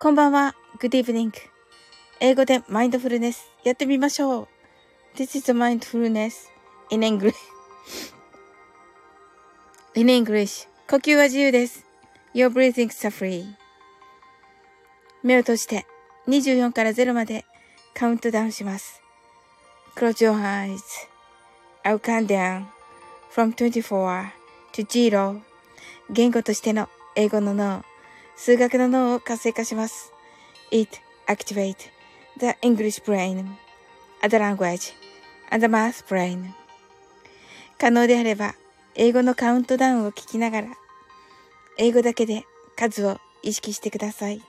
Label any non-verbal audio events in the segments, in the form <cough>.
こんばんは。Good evening. 英語でマインドフルネスやってみましょう。This is mindfulness in English. in English. 呼吸は自由です。Your breathing is free. 目を閉じて24から0までカウントダウンします。Close your eyes. I'll count down from 24 to 0. 言語としての英語の脳、数学の脳を活性化します。It activate the English brain, the language, and the math brain. 可能であれば、英語のカウントダウンを聞きながら、英語だけで数を意識してください。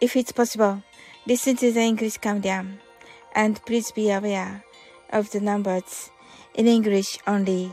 If it's possible, listen to the English countdown, and please be aware of the numbers in English only.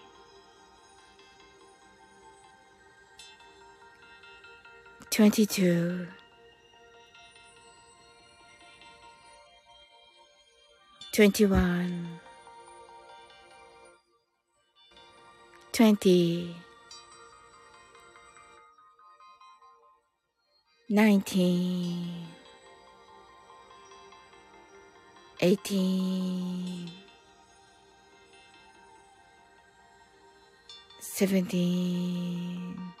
22 21 20 19 18 17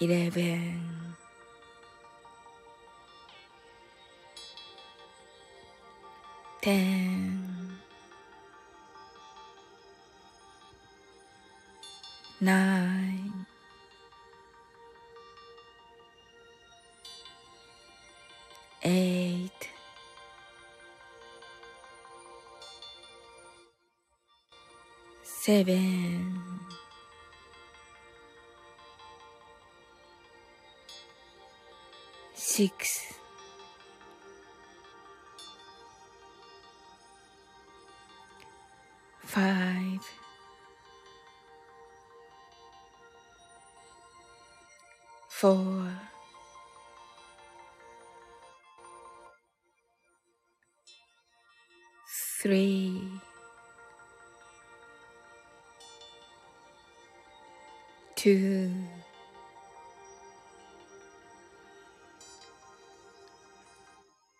Eleven, ten, nine, eight, seven, six, five, four, three, two,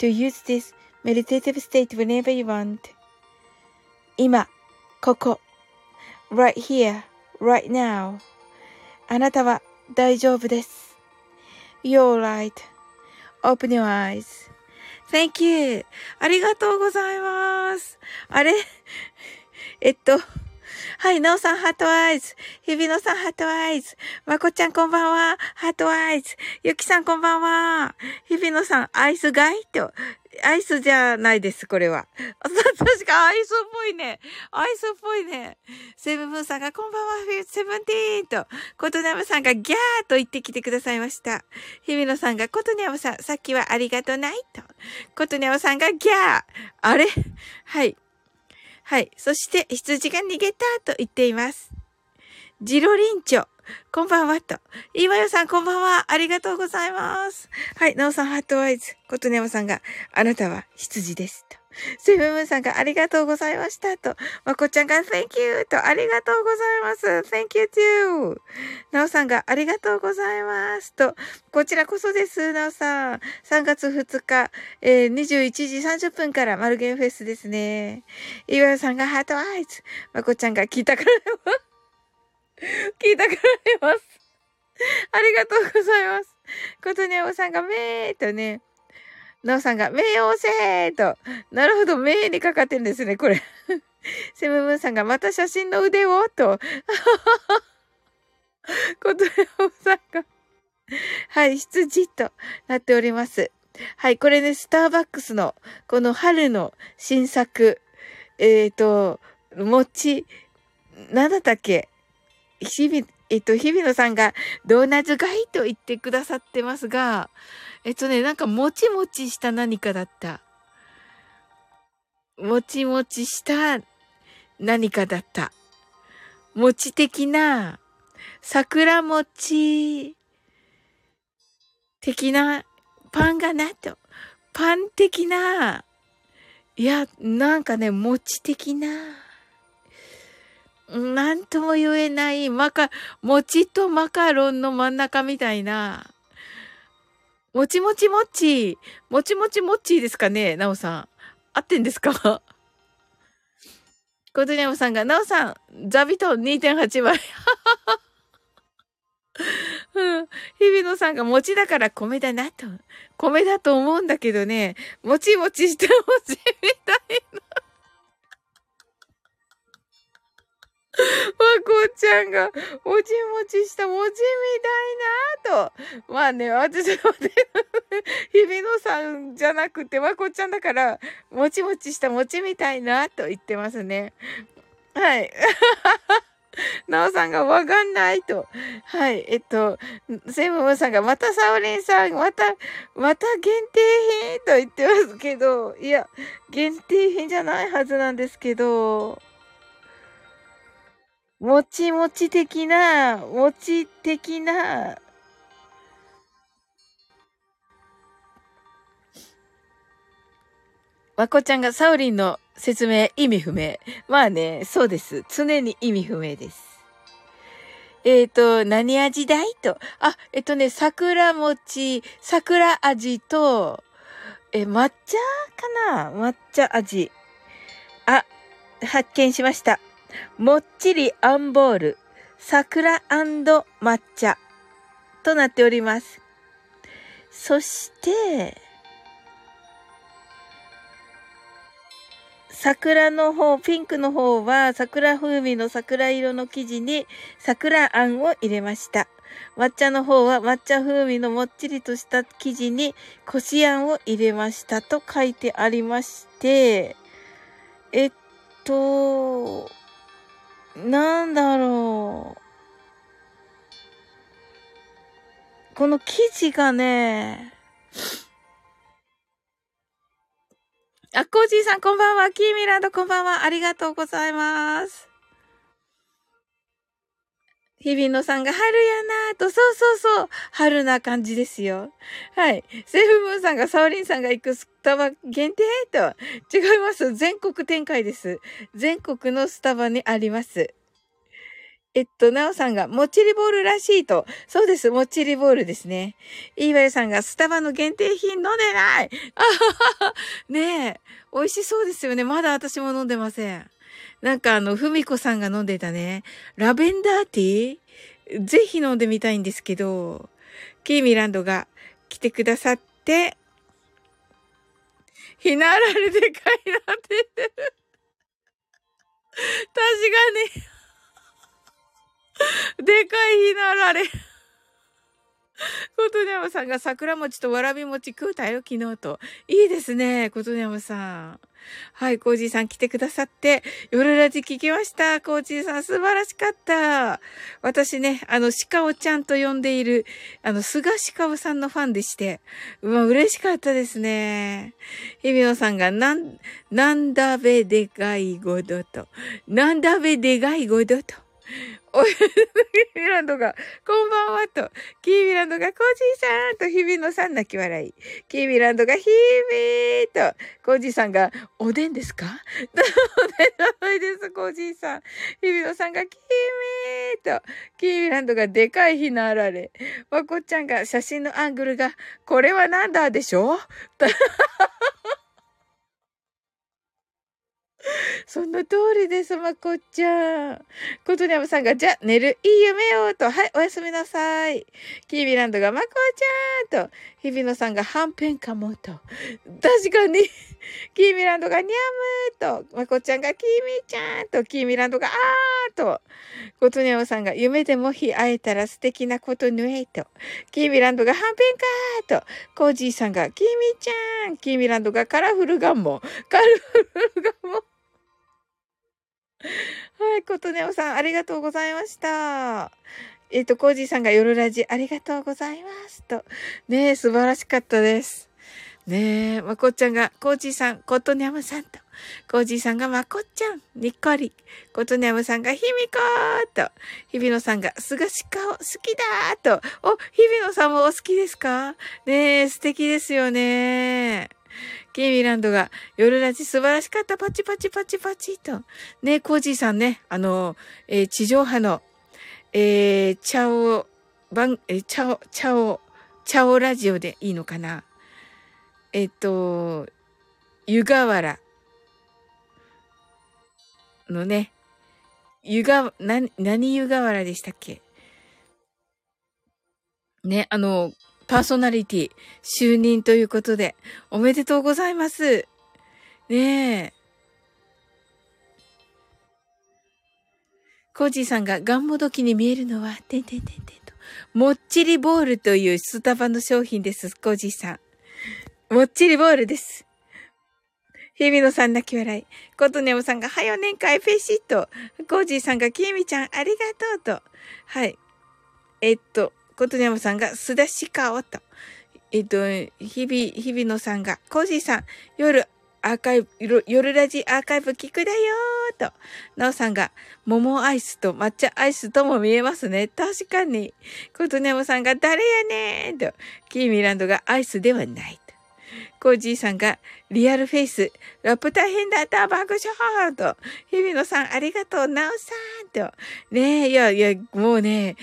to use this meditative state whenever you want. 今、ここ、right here, right now. あなたは大丈夫です。You're right. Open your eyes. Thank you. ありがとうございます。あれえっと、はい、なおさん、 heart eyes。日比野さん、 heart eyes。まこちゃん、こんばんは。 heart eyes。ゆきさん、こんばんは。日比野さん、アイスガイと。アイスじゃないです、これは。<laughs> 確かアイスっぽいね。アイスっぽいね。セブンブーンさんがこんばんは、セブンティーンと、コトナムさんがギャーと言ってきてくださいました。日比野さんがコトニャムさん、さっきはありがとないと。コトニャムさんがギャー。あれ？はい。はい。そして、羊が逃げたと言っています。ジロリンチョ。こんばんはと。今よさんこんばんは。ありがとうございます。はい。なおさんハットワイズ。ことねまさんが、あなたは羊です。と。セブンムーンさんがありがとうございました。と。まこちゃんが Thank you! と。ありがとうございます。Thank you too! なおさんがありがとうございます。と。こちらこそです。なおさん。3月2日、えー、21時30分からマルゲンフェスですね。岩屋さんがハートワイズ。まこちゃんが聞いたから聞いたかられます。ありがとうございます。ことにゃおさんがめーとね。なおさんが、めーおせーと。なるほど、めーにかかってんですね、これ。<laughs> セムムーンさんが、また写真の腕を？と。<laughs> ことにゃおさんが、はい、羊となっております。はい、これね、スターバックスの、この春の新作、えっ、ー、と、餅、なんだったっけ？日々、えっと、日比野さんがドーナツがいと言ってくださってますが、えっとね、なんかもちもちした何かだった。もちもちした何かだった。餅的な、桜餅的なパンがなと。パン的な、いや、なんかね、餅的な。なんとも言えない、マカ、餅とマカロンの真ん中みたいな。もちもちもち、もちもちもちですかね、なおさん。合ってんですか？コートニャムさんが、なおさん、ザビトン2.8倍。<laughs> うん。日比野さんが餅だから米だなと。米だと思うんだけどね、もちもちして餅みたいな。まこちゃんが、もちもちした餅みたいなと。まあね、私はね、日比野さんじゃなくて、まこちゃんだから、もちもちした餅みたいなと言ってますね。はい。<laughs> なおさんがわかんないと。はい。えっと、セムムさんが、またサオリンさん、また、また限定品と言ってますけど、いや、限定品じゃないはずなんですけど、もちもち的な、もち的な、まこちゃんがサウリンの説明意味不明。まあね、そうです。常に意味不明です。えっ、ー、と、何味だいと。あ、えっとね、桜餅、桜味と、え、抹茶かな？抹茶味。あ、発見しました。もっちりアンボール、桜抹茶となっております。そして、桜の方、ピンクの方は桜風味の桜色の生地に桜あんを入れました。抹茶の方は抹茶風味のもっちりとした生地にこしあんを入れましたと書いてありまして、えっと、なんだろう。この記事がね、あ、コージーさんこんばんは。キーミランドこんばんは。ありがとうございます。日比野さんが春やなーと、そうそうそう、春な感じですよ。はい。セーフムーンさんがサオリンさんが行くスタバ限定と、違います。全国展開です。全国のスタバにあります。えっと、なおさんが、もっちりボールらしいと。そうです、もっちりボールですね。いいわよさんが、スタバの限定品飲んでないあはははねえ、美味しそうですよね。まだ私も飲んでません。なんかあの、ふみこさんが飲んでたね、ラベンダーティーぜひ飲んでみたいんですけど、キーミランドが来てくださって、ひなられでかいなって言ってる。確かに。でかいひなられ。ことねやまさんが桜餅とわらび餅食うたよ、昨日と。いいですね、ことねやまさん。はい、コージーさん来てくださって、夜ラジ聞きました。コージーさん素晴らしかった。私ね、あの、鹿をちゃんと呼んでいる、あの、菅鹿尾さんのファンでして、うわ、嬉しかったですね。日比野さんが、なん、なんだべでかいごどと、なんだべでかいごどと。おキーミランドが、こんばんはと、キーミランドが、コージーさんと、日比野さん泣き笑い。キーミランドが、ヒーミーと、コージーさんが、おでんですかおでんじゃないです、コージーさん。日比野さんが、キーミーと、キーミランドが、でかい日のあられ。まこっちゃんが、写真のアングルが、これはなんだでしょと <laughs> その通りです、まこちゃん。ことにゃむさんが、じゃ、寝る、いい夢を、と、はい、おやすみなさい。キービランドが、まこちゃん、と、日比野さんが、はんぺんかも、と。確かに、<laughs> キーミランドが、にゃむ、と、まこちゃんが、キーミちゃん、と、キーミランドが、あー、と、ことにゃむさんが、夢でも日会えたら素敵なことぬえ、と、キーミランドが、はんぺんかー、と、コージーさんが、キーミちゃん、キーミランドが、カラフルガンモ、カラフルガンモ、はい、ことねおさん、ありがとうございました。えっ、ー、と、コージーさんが夜ラジありがとうございます。と。ねえ、素晴らしかったです。ねえ、まこっちゃんが、コージーさん、ことにゃむさんと。コージーさんが、まこっちゃん、にっこり。ことにゃむさんが、ひみこーと。日比野さんが、すがしかお、好きだーと。お、日比野さんもお好きですか？ねえ、素敵ですよね。キーミランドが、夜ラジ素晴らしかった、パチパチパチパチと。ね、コージーさんね、あの、えー、地上波の、えー、チャオ、番、えー、チャオ、チャオ、チャオラジオでいいのかな。えっ、ー、と、湯河原のね、湯河、な、何湯河原でしたっけ？ね、あの、パーソナリティ就任ということで、おめでとうございます。ねえ。コージーさんがガンモドキに見えるのは、てんてんてんてんと。もっちりボールというスタバの商品です、コージーさん。もっちりボールです。日比野さん泣き笑い。コトネオさんが、はよ年会フェシット。コージーさんが、キミちゃんありがとうと。はい。えっと、ことにゃむさんが、すだしかおと。えっと、日々、日々野さんが、コージーさん、夜、アーカイブ、夜ラジアーカイブ聞くだよーと。なおさんが、桃アイスと抹茶アイスとも見えますね。確かに。ことねもさんが、誰やねーと。キーミランドがアイスではない。コージーさんが、リアルフェイス、ラップ大変だった。爆笑と、日比野さんありがとう、なおさんと、ねえ、いやいや、もうね、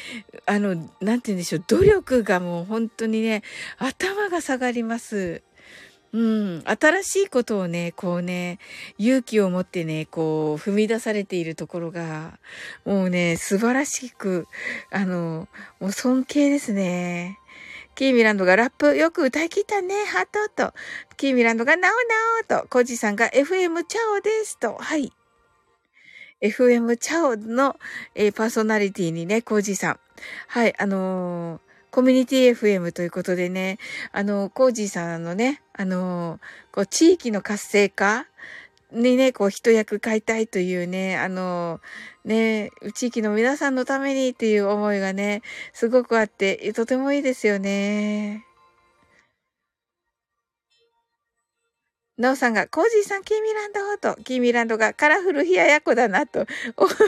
あの、なんて言うんでしょう、努力がもう本当にね、頭が下がります。うん、新しいことをね、こうね、勇気を持ってね、こう、踏み出されているところが、もうね、素晴らしく、あの、もう尊敬ですね。キーミランドがラップよく歌い切ったね、ハトと。キーミランドがなおなおと。コジさんが FM チャオですと。はい。FM チャオの、えー、パーソナリティにね、コージさん。はい、あのー、コミュニティ FM ということでね、あの、コージーさんのね、あの、こう、地域の活性化にね、こう一役買いたいというね、あの、ね、地域の皆さんのためにっていう思いがね、すごくあって、とてもいいですよね。なおさんが、コージーさん、キーミランドと、キーミランドがカラフル冷ややこだなと。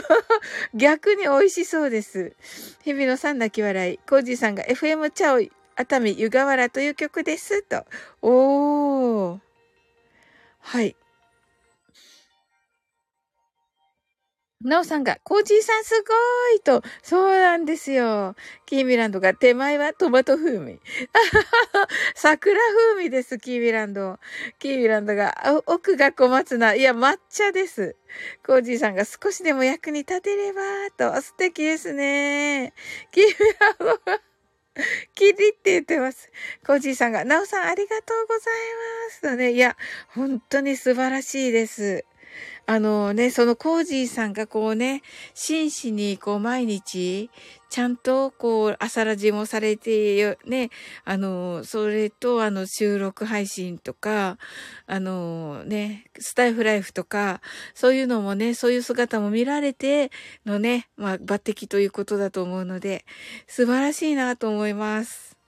<laughs> 逆に美味しそうです。日々のさん泣き笑い。コージーさんが FM チャオ熱海湯河原という曲です。と。おー。はい。なおさんが、コージーさんすごいと、そうなんですよ。キーミランドが、手前はトマト風味。<laughs> 桜風味です、キーミランド。キーミランドが、奥が小松菜。いや、抹茶です。コージーさんが少しでも役に立てれば、と、素敵ですね。キーミランドが、<laughs> キリって言ってます。コージーさんが、ナオさんありがとうございますとね。いや、本当に素晴らしいです。あのね、そのコージーさんがこうね、真摯にこう毎日、ちゃんとこう朝ラジもされて、ね、あの、それとあの収録配信とか、あのね、スタイフライフとか、そういうのもね、そういう姿も見られてのね、まあ抜擢ということだと思うので、素晴らしいなと思います。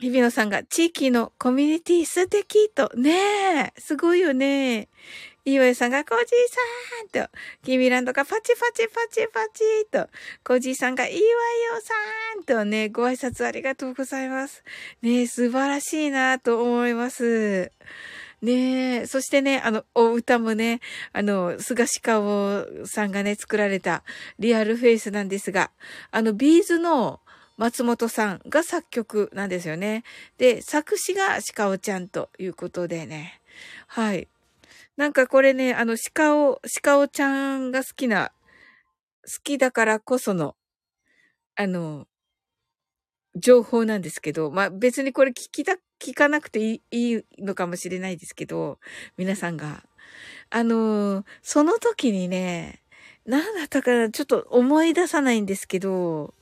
日比野さんが地域のコミュニティ素敵と、ねえ、すごいよね。岩井さんがコージーさんと、キミランドがパチパチパチパチと、コージーさんが岩井よさんとね、ご挨拶ありがとうございます。ねえ、素晴らしいなと思います。ねえ、そしてね、あの、お歌もね、あの、スガシカオさんがね、作られた Real Face なんですが、あの、 B'zの、松本さんが作曲なんですよね。で、作詞がシカオちゃんということでね。はい。なんかこれね、あの、鹿尾、鹿尾ちゃんが好きな、好きだからこその、あの、情報なんですけど、まあ、別にこれ聞きた、聞かなくていいいいのかもしれないですけど、皆さんが。あの、その時にね、なんだったかな、ちょっと思い出さないんですけど、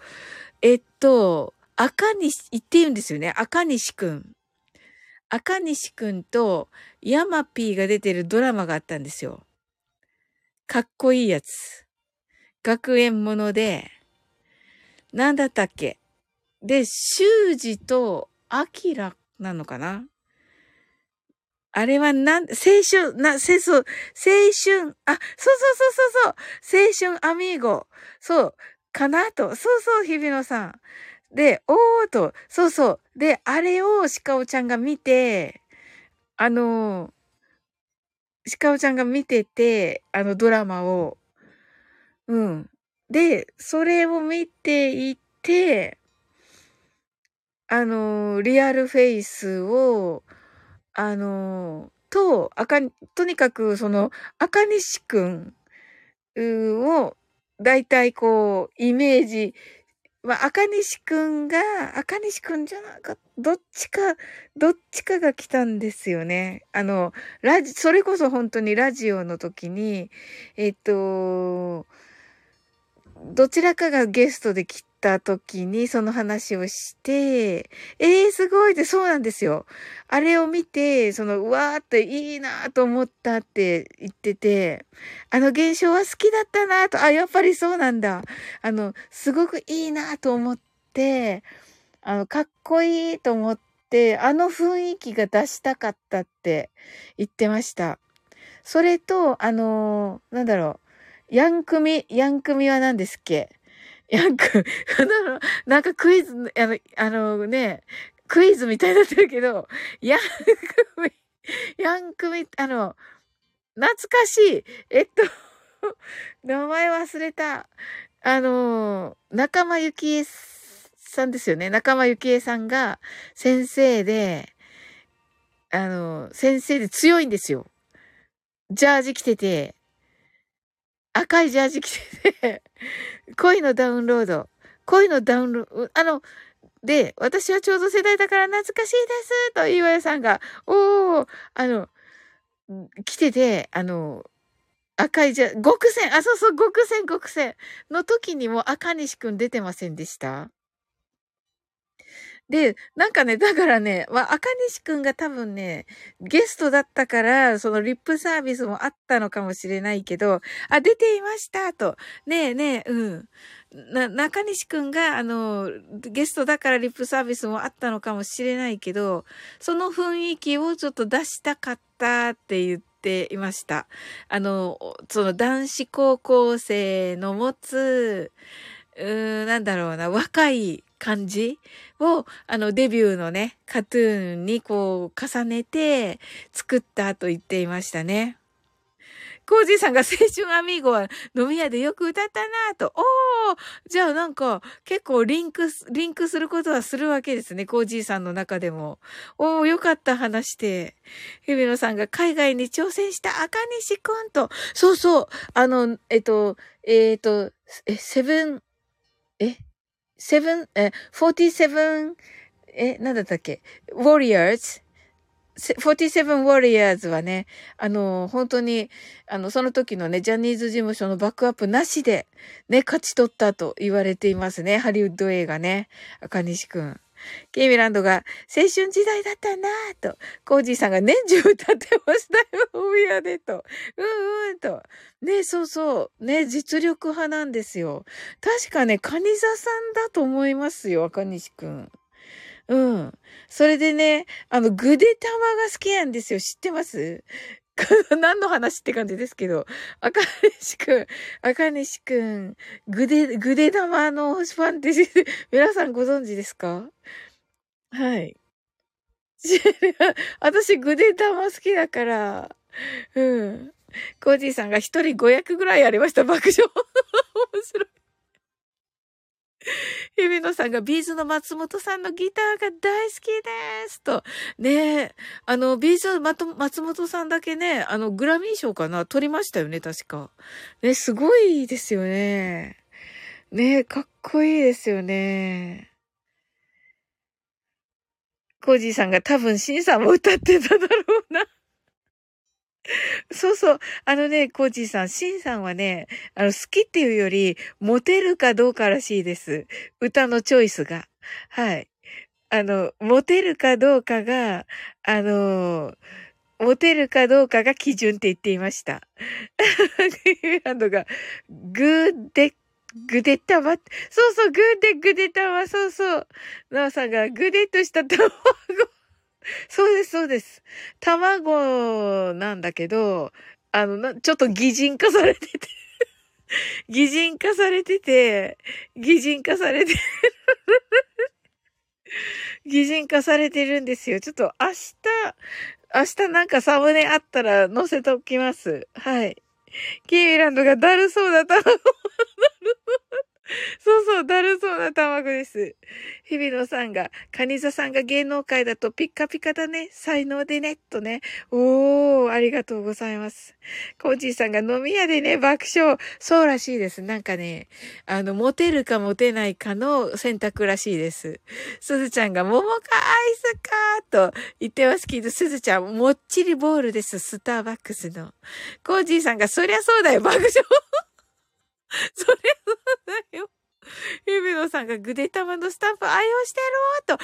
えっと、赤西、言って言うんですよね。赤西くん。赤西くんとヤマピーが出てるドラマがあったんですよ。かっこいいやつ。学園もので、なんだったっけで、修二とアキラなのかなあれはなん、青春、な、せ、そ、青春、あ、そうそうそうそうそう、青春アミーゴ。そう、かなと。そうそう、日比野さん。で、おーと、そうそう。で、あれを鹿尾ちゃんが見て、あの、鹿尾ちゃんが見てて、あのドラマを。うん。で、それを見ていて、あの、リアルフェイスを、あの、と、赤、とにかくその、赤西くんを大体こう、イメージ、まあ、赤西くんが、赤西くんじゃなか、どっちか、どっちかが来たんですよね。あの、ラジ、それこそ本当にラジオの時に、えっと、どちらかがゲストで来た時にその話をして、えー、すごいってそうなんですよ。あれを見て、その、うわーっていいなと思ったって言ってて、あの現象は好きだったなと、あ、やっぱりそうなんだ。あの、すごくいいなと思って、あの、かっこいいと思って、あの雰囲気が出したかったって言ってました。それと、あのなんだろう。ヤンクミ、ヤンクミは何ですっけ？ヤンク、なんかクイズ、あの、あのね、クイズみたいになってるけど、ヤンクミ、ヤンクミ、あの、懐かしい。えっと、名前忘れた。あの、仲間由紀恵さんですよね。仲間由紀恵さんが先生で、あの、先生で強いんですよ。ジャージ着てて、赤いジャージ着てて、<laughs> 恋のダウンロード。恋のダウンロード。あの、で、私はちょうど世代だから懐かしいですと、岩屋さんが、おー、あの、来てて、あの、赤いじゃ、極戦、あ、そうそう、極戦、極戦の時にも赤西くん出てませんでした？で、なんかね、だからね、まあ、赤西くんが多分ね、ゲストだったから、そのリップサービスもあったのかもしれないけど、あ、出ていましたと。ねえねえ、うん。な、中西くんが、あの、ゲストだからリップサービスもあったのかもしれないけど、その雰囲気をちょっと出したかったって言っていました。あの、その男子高校生の持つ、うーん、なんだろうな、若い感じを、あの、デビューのね、カトゥーンにこう、重ねて作ったと言っていましたね。コージーさんが青春アミーゴは飲み屋でよく歌ったなぁと。おーじゃあなんか結構リンク、リンクすることはするわけですね。コージーさんの中でも。おーよかった話して。日比野さんが海外に挑戦した赤西くんと。そうそう。あの、えっと、えっと、え、セブン、え？セブン、え、47、え、なんだったっけ ?warriors? 47 Warriors はね、あの、本当に、あの、その時のね、ジャニーズ事務所のバックアップなしで、ね、勝ち取ったと言われていますね。ハリウッド映画ね。赤西くん。ケイミランドが、青春時代だったなぁと、コージーさんが年中歌ってましたよ、おやでと。うんうんと。ね、そうそう。ね、実力派なんですよ。確かね、カニザさんだと思いますよ、赤西くん。うん。それでね、あの、ぐで玉が好きなんですよ。知ってます？<laughs> 何の話って感じですけど、赤西くん、赤西くん、ぐで、ぐで玉のファンって、<laughs> 皆さんご存知ですか？はい。<laughs> 私、ぐで玉好きだから、うん。コージーさんが一人500ぐらいありました。爆笑。面白い。<laughs> 日比野さんが B'zの松本さんのギターが大好きですと。ねえ、あの、 B'zの松本さんだけね、あの、グラミー賞かな？取りましたよね、確か。ね、すごいですよね。ねえかっこいいですよね。コージーさんが多分、シンさんも歌ってただろうな。<laughs> そうそう。あのね、コージーさん、シンさんはね、あの、好きっていうより、モテるかどうからしいです。歌のチョイスが。はい。あの、モテるかどうかが、あの、モテるかどうかが基準って言っていました。ランドが、グーで、グデタマ、そうそう、グーでグデタマ、そうそう。ナオさんがグデッとした卵。<laughs> そうです、そうです。卵なんだけど、あの、な、ちょっと擬人化されてて <laughs> 擬人化されてて、擬人化されて <laughs> 擬人化されてるんですよ。ちょっと明日、明日なんかサムネあったら載せておきます。はい。キーランドがだるそうだった。そう <laughs> そうそう、だるそうな卵です。日比野さんが、カニザさんが芸能界だとピッカピカだね。才能でね。とね。おー、ありがとうございます。コージーさんが飲み屋でね、爆笑。そうらしいです。なんかね、あの、モテるかモテないかの選択らしいです。すずちゃんが、桃かアイスかと言ってますけど、すずちゃん、もっちりボールです。スターバックスの。コージーさんが、そりゃそうだよ、爆笑。<laughs> それそうだよ。ゆびのさんがぐでたまのスタンプ愛用してると。あ、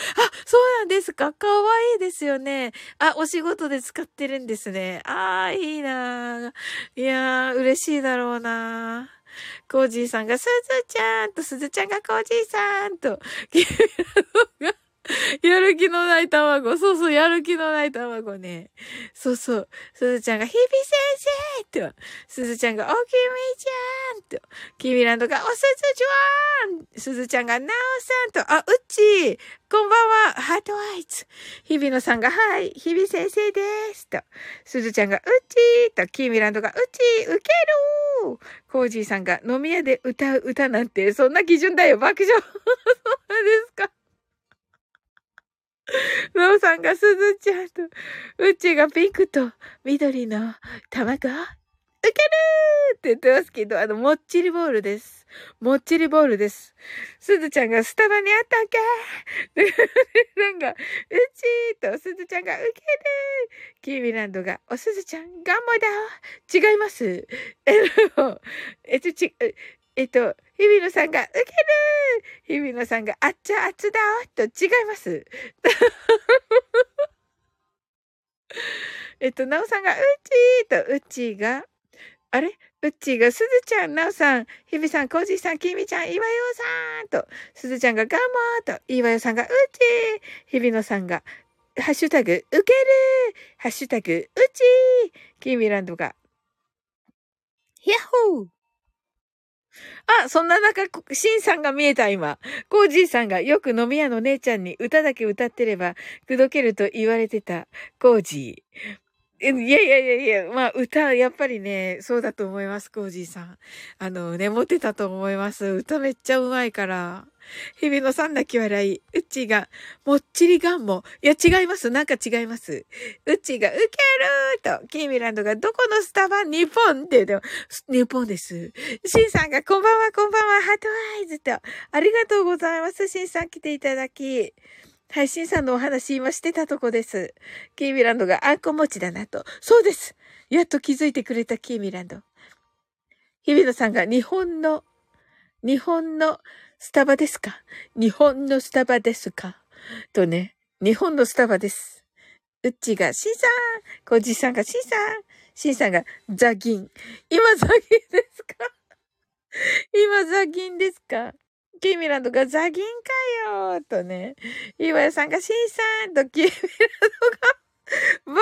そうなんですか。かわいいですよね。あ、お仕事で使ってるんですね。ああ、いいないやー、嬉しいだろうなコージーさんがすずちゃんと、すずちゃんがコージーさんと、<laughs> やる気のない卵。そうそう、やる気のない卵ね。そうそう。すずちゃんが、ひび先生と、すずちゃんが、おきみちゃんと、きみランドが、おすずちゃんすずちゃんが、なおさんと、あ、うっちこんばんは、 heart eyes。日比野さんが、はい、日比先生です。と、すずちゃんが、うちーと、キーミランドが、うちー、ウケるコージーさんが、飲み屋で歌う歌なんて、そんな基準だよ、爆笑。<laughs> そうですか。ノーさんがすずちゃんと、うちがピンクと緑の卵ウケるって言ってますけど、あの、もっちりボールです。もっちりボールです。すずちゃんがスタバにあったっけ <laughs> なんか、うちーとすずちゃんがウケるーキーミランドが、おすずちゃん、ガンモだ違います。ええっと、えっと、日比野さんが、ウケる。日比野さんが、あっちゃあつだ。と違います。<laughs> えっと、なおさんが、うちーと、うちが、あれ？うちが、すずちゃん、なおさん、ひびさん、こじさん、きみちゃん、いわよさんと、すずちゃんが、ガモーと、いわよさんが、うちー。日比野さんが、ハッシュタグ、ウケる。ハッシュタグ、うちー。キーミランドが、ヤッホー。あ、そんな中、シンさんが見えた今。コージーさんがよく飲み屋の姉ちゃんに歌だけ歌ってれば、くどけると言われてた、コージー。いやいやいやいや、まあ歌、やっぱりね、そうだと思います、コージーさん。あの、眠ってたと思います。歌めっちゃうまいから。日々のさん泣き笑い。うちが、もっちりがんも。いや、違います。なんか違います。うちが、ウケるーと、キーミランドが、どこのスタバ日本って言うて日本です。シンさんが、こんばんは、こんばんは、 heart eyes と。ありがとうございます。シンさん来ていただき。はい、シンさんのお話今してたとこです。キーミランドがあんこ餅だなと。そうです。やっと気づいてくれたキーミランド。日比野さんが日本の、日本のスタバですか？日本のスタバですか？とね、日本のスタバです。うっちが、シンさんコジさんが、シンさんシンさんが、ザギン。今ザギンですか？今ザギンですか？キーミランドがザギンかよーとね。岩屋さんがシンさんとキーミランドが、バーン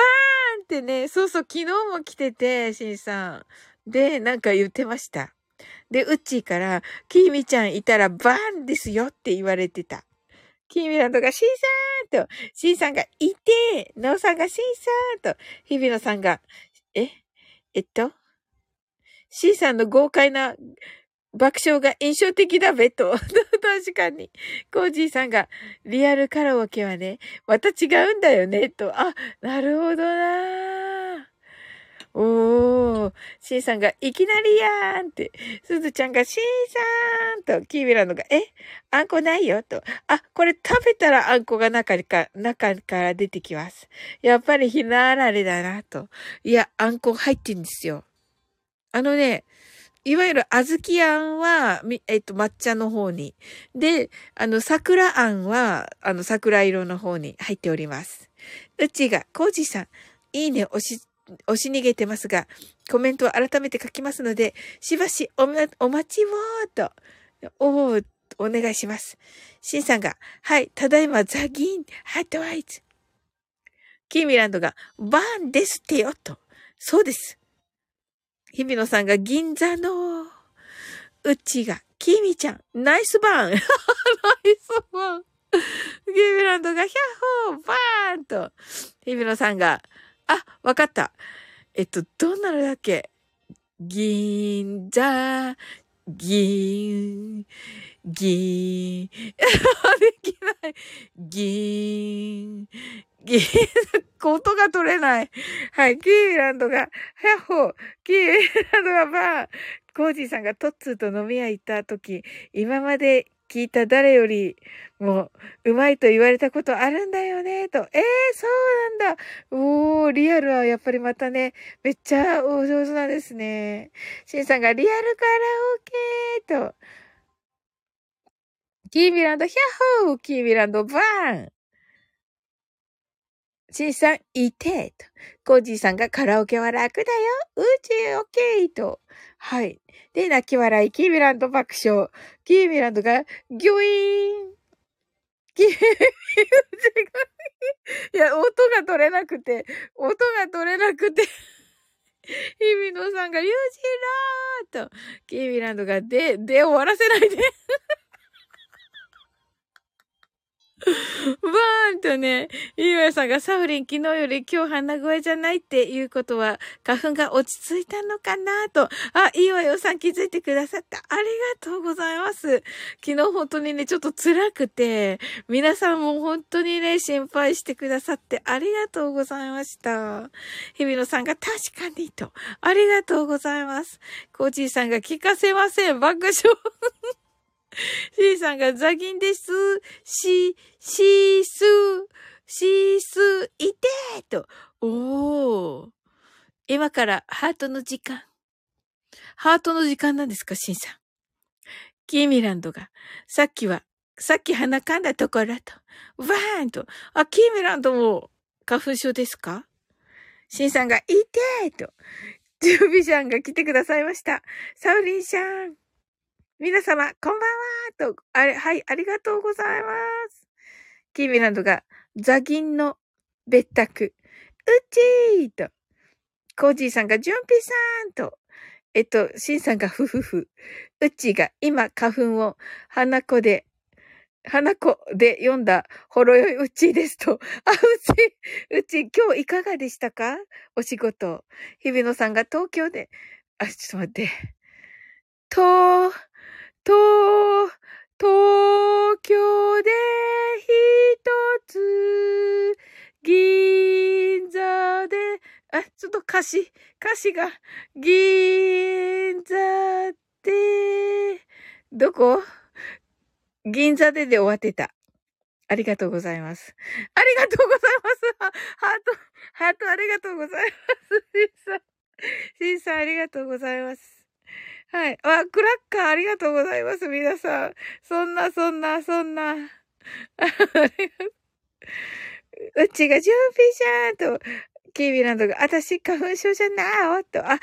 ってね、そうそう、昨日も来てて、シンさん。で、なんか言ってました。で、ウッチーから、キーミちゃんいたらバーンですよって言われてた。キーミランドがシーさんと、シーさんがいて、ノーさんがシーさんと、日比野さんが、ええっと？シーさんの豪快な爆笑が印象的だべと。<laughs> 確かに。コージーさんが、リアルカラオケはね、また違うんだよね、と。あ、なるほどなおー、シンさんが、いきなりやーんって、すずちゃんが、シンさんと、キービラのが、え？あんこないよと。あ、これ食べたらあんこが中か、中から出てきます。やっぱりひなあられだなと。いや、あんこ入ってんですよ。あのね、いわゆる小豆あんは、えっと、抹茶の方に。で、あの、桜あんは、あの、桜色の方に入っております。うちが、コージさん、いいね押し押し逃げてますが、コメントを改めて書きますので、しばしお、お待ちをと、おお願いします。シンさんが、はい、ただいまザギン、ハットワイズ。キーミランドが、バーンですってよ、と。そうです。日比野さんが銀座の、うちが、キーミちゃん、ナイスバーン。<laughs> ナイスバーン。キーミランドが、ヒャッホー。バーンと、日比野さんが、あ、わかった。えっと、どんなのだっけ？銀座、銀、銀、<laughs> できない。銀、銀、音が取れない。はい、キーランドが、ハッホー、キーランドがバーン、コージーさんがトッツーと飲み屋行った時、今まで聞いた誰よりもううまいと言われたことあるんだよね、と。ええー、そうなんだ。おー、リアルはやっぱりまたね、めっちゃお上手なんですね。シンさんがリアルカラオケーと。キービランド、ヒャッホーキービランド、バーンシンさん、いてと。コージーさんがカラオケは楽だよ。うち、オッケーと。はい。で、泣き笑い、キーミランド爆笑。キーミランドが、ギョイーン。キーミランドがいや、音が取れなくて、音が取れなくて日比野さんが、ユージラーと、キーミランドが、で、で終わらせないで <laughs> バーンとね、ゆうやさんがサウリン昨日より今日鼻声じゃないっていうことは花粉が落ち着いたのかなと。あ、いいわよさん気づいてくださった。ありがとうございます。昨日本当にね、ちょっと辛くて、皆さんも本当にね、心配してくださってありがとうございました。日比野さんが確かにと。ありがとうございます。コーチーさんが聞かせません。爆笑。<laughs> C さんがザギンです。し、しす、しす、いてーと。おー。今からハートの時間。ハートの時間なんですか、シンさん。キーミランドが、さっきは、さっき鼻かんだところと、バーンと、あ、キーミランドも花粉症ですか？シンさんが、いてーと、ジュービシャンが来てくださいました。サウリンシャン。皆様、こんばんはと、あれ、はい、ありがとうございます。キーミランドが、ザギンの別宅。うちーと、コージーさんが、ジュンピさんと、えっと、シンさんがふふふ。うちが今花粉を鼻子で花子で読んだ、ほろよいうちですと。あ、うち、うち、今日いかがでしたか？お仕事。日比野さんが東京で、あ、ちょっと待って。と、と、東京で一つ、銀座で、あ、ちょっと歌詞、歌詞が、銀座で、どこ？銀座でで終わってた。ありがとうございます。ありがとうございます。ハート、ハートありがとうございます。シンさん、シンさんありがとうございます。はい。あ、クラッカーありがとうございます。皆さん。そんな、そんな、そんな。<laughs> う。ちがジュンピーシャーと、キービランドが、私、花粉症じゃないおと、あ、違っ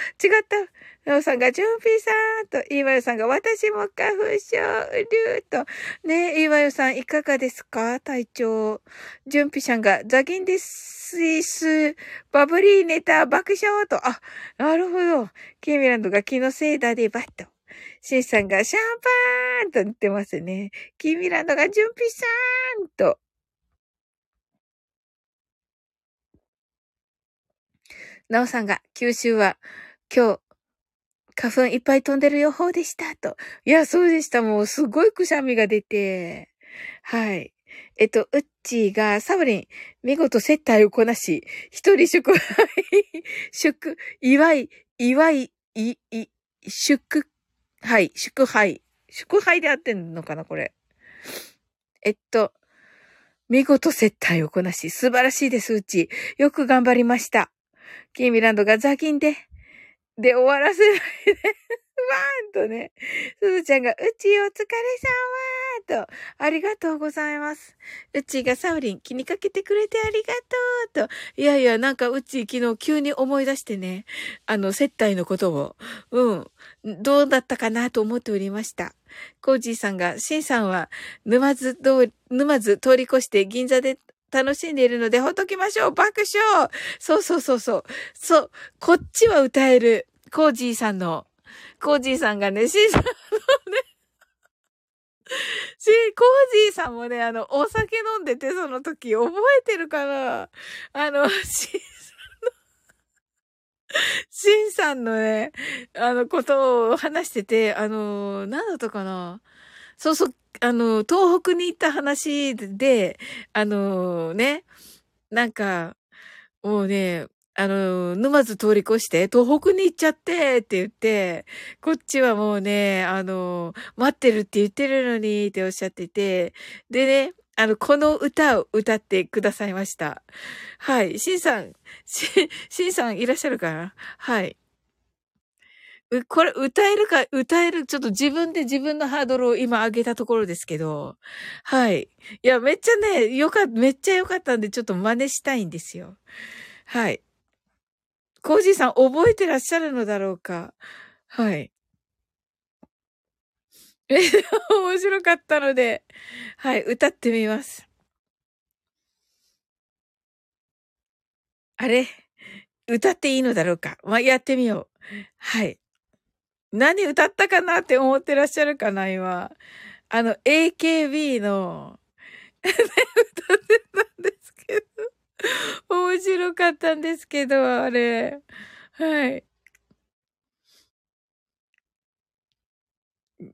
た。なおさんが、ジュンピーさんと、イーワヨさんが、私も花粉症、りゅうと。ねイーワヨさん、いかがですか？体調。ジュンピーさんが、ザギンデスイス、バブリーネタ、爆笑と。あ、なるほど。キーミランドが気のせいだで、バッと。シンさんが、シャンパーンと言ってますね。キーミランドが、ジュンピーさんと。なおさんが、九州は、今日、花粉いっぱい飛んでる予報でした、と。いや、そうでした。もう、すごいくしゃみが出て。はい。えっと、うっちーが、サブリン、見事接待をこなし、一人祝、祝、祝い、祝い、い、い、祝、はい、祝杯。祝杯であってんのかな、これ。えっと、見事接待をこなし、素晴らしいです、うち。よく頑張りました。キーミランドがザギンで、で終わらせないで。わーんとね、すずちゃんが、うちお疲れさまと、ありがとうございます。うちがサウリン気にかけてくれてありがとうと、いやいや、なんかうち昨日急に思い出してね、あの、接待のことを、うん、どうだったかなと思っておりました。コージーさんが、シンさんは、沼津通り、沼津通り越して銀座で楽しんでいるのでほっときましょう爆笑そうそうそうそう。そう。こっちは歌える。コージーさんの。コージーさんがね、シーさんのね、し、コージーさんもね、あの、お酒飲んでて、その時、覚えてるかなあの、シーさんの、シンさんのね、あの、ことを話してて、あの、なんだったかなそうそう、あの、東北に行った話で、あのね、なんか、もうね、あの、沼津通り越して、東北に行っちゃってって言って、こっちはもうね、あの、待ってるって言ってるのにっておっしゃってて、でね、あの、この歌を歌ってくださいました。はい。シンさん、シンさんいらっしゃるかな？はい。これ歌えるか、歌える、ちょっと自分で自分のハードルを今上げたところですけど、はい。いや、めっちゃね、よかった、めっちゃ良かったんで、ちょっと真似したいんですよ。はい。コージーさん覚えてらっしゃるのだろうか？はい。え、<laughs> 面白かったので、はい、歌ってみます。あれ？歌っていいのだろうか？まあ、やってみよう。はい。何歌ったかなって思ってらっしゃるかな、今。あの、AKB の <laughs> 歌ってたんですけど。面白かったんですけど、あれ。はい。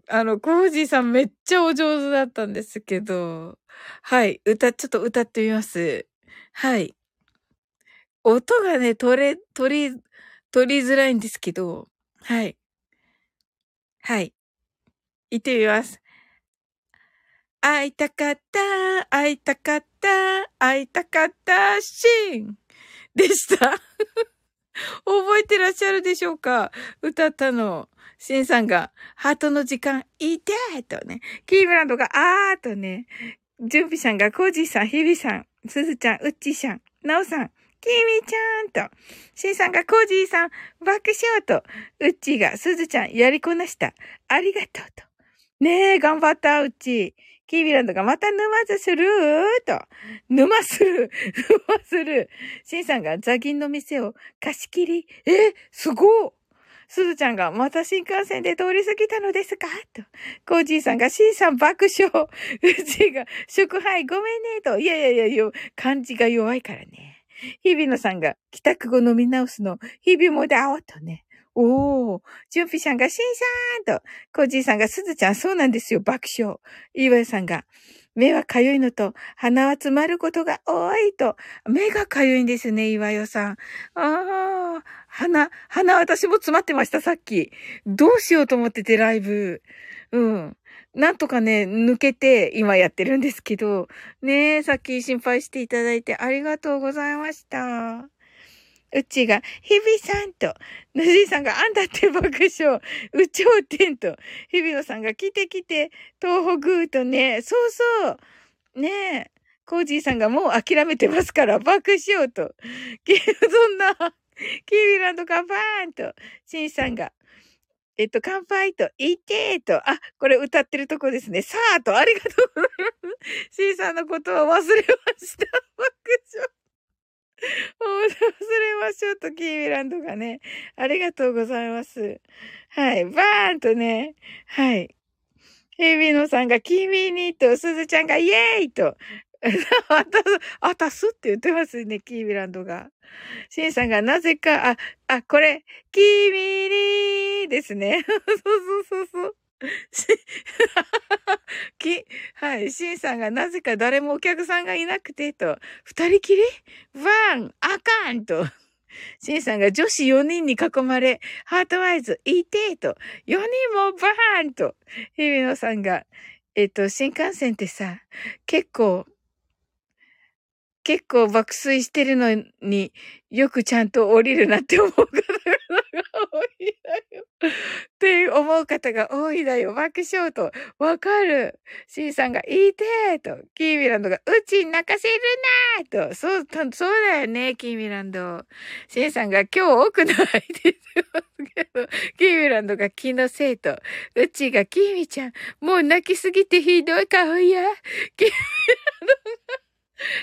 あの、コージーさんめっちゃお上手だったんですけど。はい。歌、ちょっと歌ってみます。はい。音がね、取れ、取り、取りづらいんですけど。はい。はい。行ってみます。会いたかった、会いたかった、会いたかった、シーン <laughs> でした。<laughs> 覚えてらっしゃるでしょうか？歌ったの。シンさんが、ハートの時間、いてーとね。キーブランドが、あーとね。ジュンピさんが、コージーさん、ヒビさん、スズちゃん、ウッチーさん、ナオさん、キミちゃんと、シンさんがコージーさん、爆笑と、ウッチーがスズちゃんやりこなした。ありがとうと。ねえ、頑張った、ウッチー。キービランドがまた沼津するーと。沼する。沼する。シンさんがザギンの店を貸し切り。え、すごすずちゃんが、また新幹線で通り過ぎたのですか？と。コージーさんが、シンさん爆笑。うちが、祝杯ごめんねと。いやいやいや、漢字が弱いからね。日比野さんが、帰宅後飲み直すの、日々もだおとね。おー。ジュンピさんが、シンさんと。コージーさんが、すずちゃん、そうなんですよ、爆笑。岩井さんが、目はかゆいのと、鼻は詰まることが多いと。目がかゆいんですね、岩代さん。ああ、鼻、鼻私も詰まってました、さっき。どうしようと思ってて、ライブ。うん。なんとかね、抜けて今やってるんですけど、ねえ、さっき心配していただいてありがとうございました。うちが、日比さんと、ぬじいさんがあんだって爆笑、うちょうてんと、日比野さんが来て来て、東北とね、そうそう、ねえ、コージーさんがもう諦めてますから爆笑と、<laughs> そんな、キービランドカバーンと、シンさんが、えっと、乾杯と、いてーと、あ、これ歌ってるとこですね。さーと、ありがとうございます。シンさんのことを忘れました。爆笑。忘れましょうと、キーミランドがね。ありがとうございます。はい。バーンとね。はい。ヘビノさんが、君にと、すずちゃんが、イエーイと。<laughs> あたす、って言ってますね、キーミランドが。シンさんが、なぜか、あ、あ、これ、君にですね。<laughs> そうそうそうそう。<laughs> き、はい、シンさんがなぜか誰もお客さんがいなくて、と、二人きり？ワンあかんと。シンさんが女子4人に囲まれ、ハートワイズ、いてと、4人もバーンと、日比野さんが、えっと、新幹線ってさ、結構、結構爆睡してるのによくちゃんと降りるなって思う方が多いだよ。って思う方が多いだよ。爆笑と。わかる。C さんがいいてーと。キーミランドがうち泣かせるなーと。そう、そうだよね、キーミランド。C さんが今日多くないって言ってますけど。キーミランドが気のせいと。うちがキーミちゃん、もう泣きすぎてひどい顔や。キーミランドが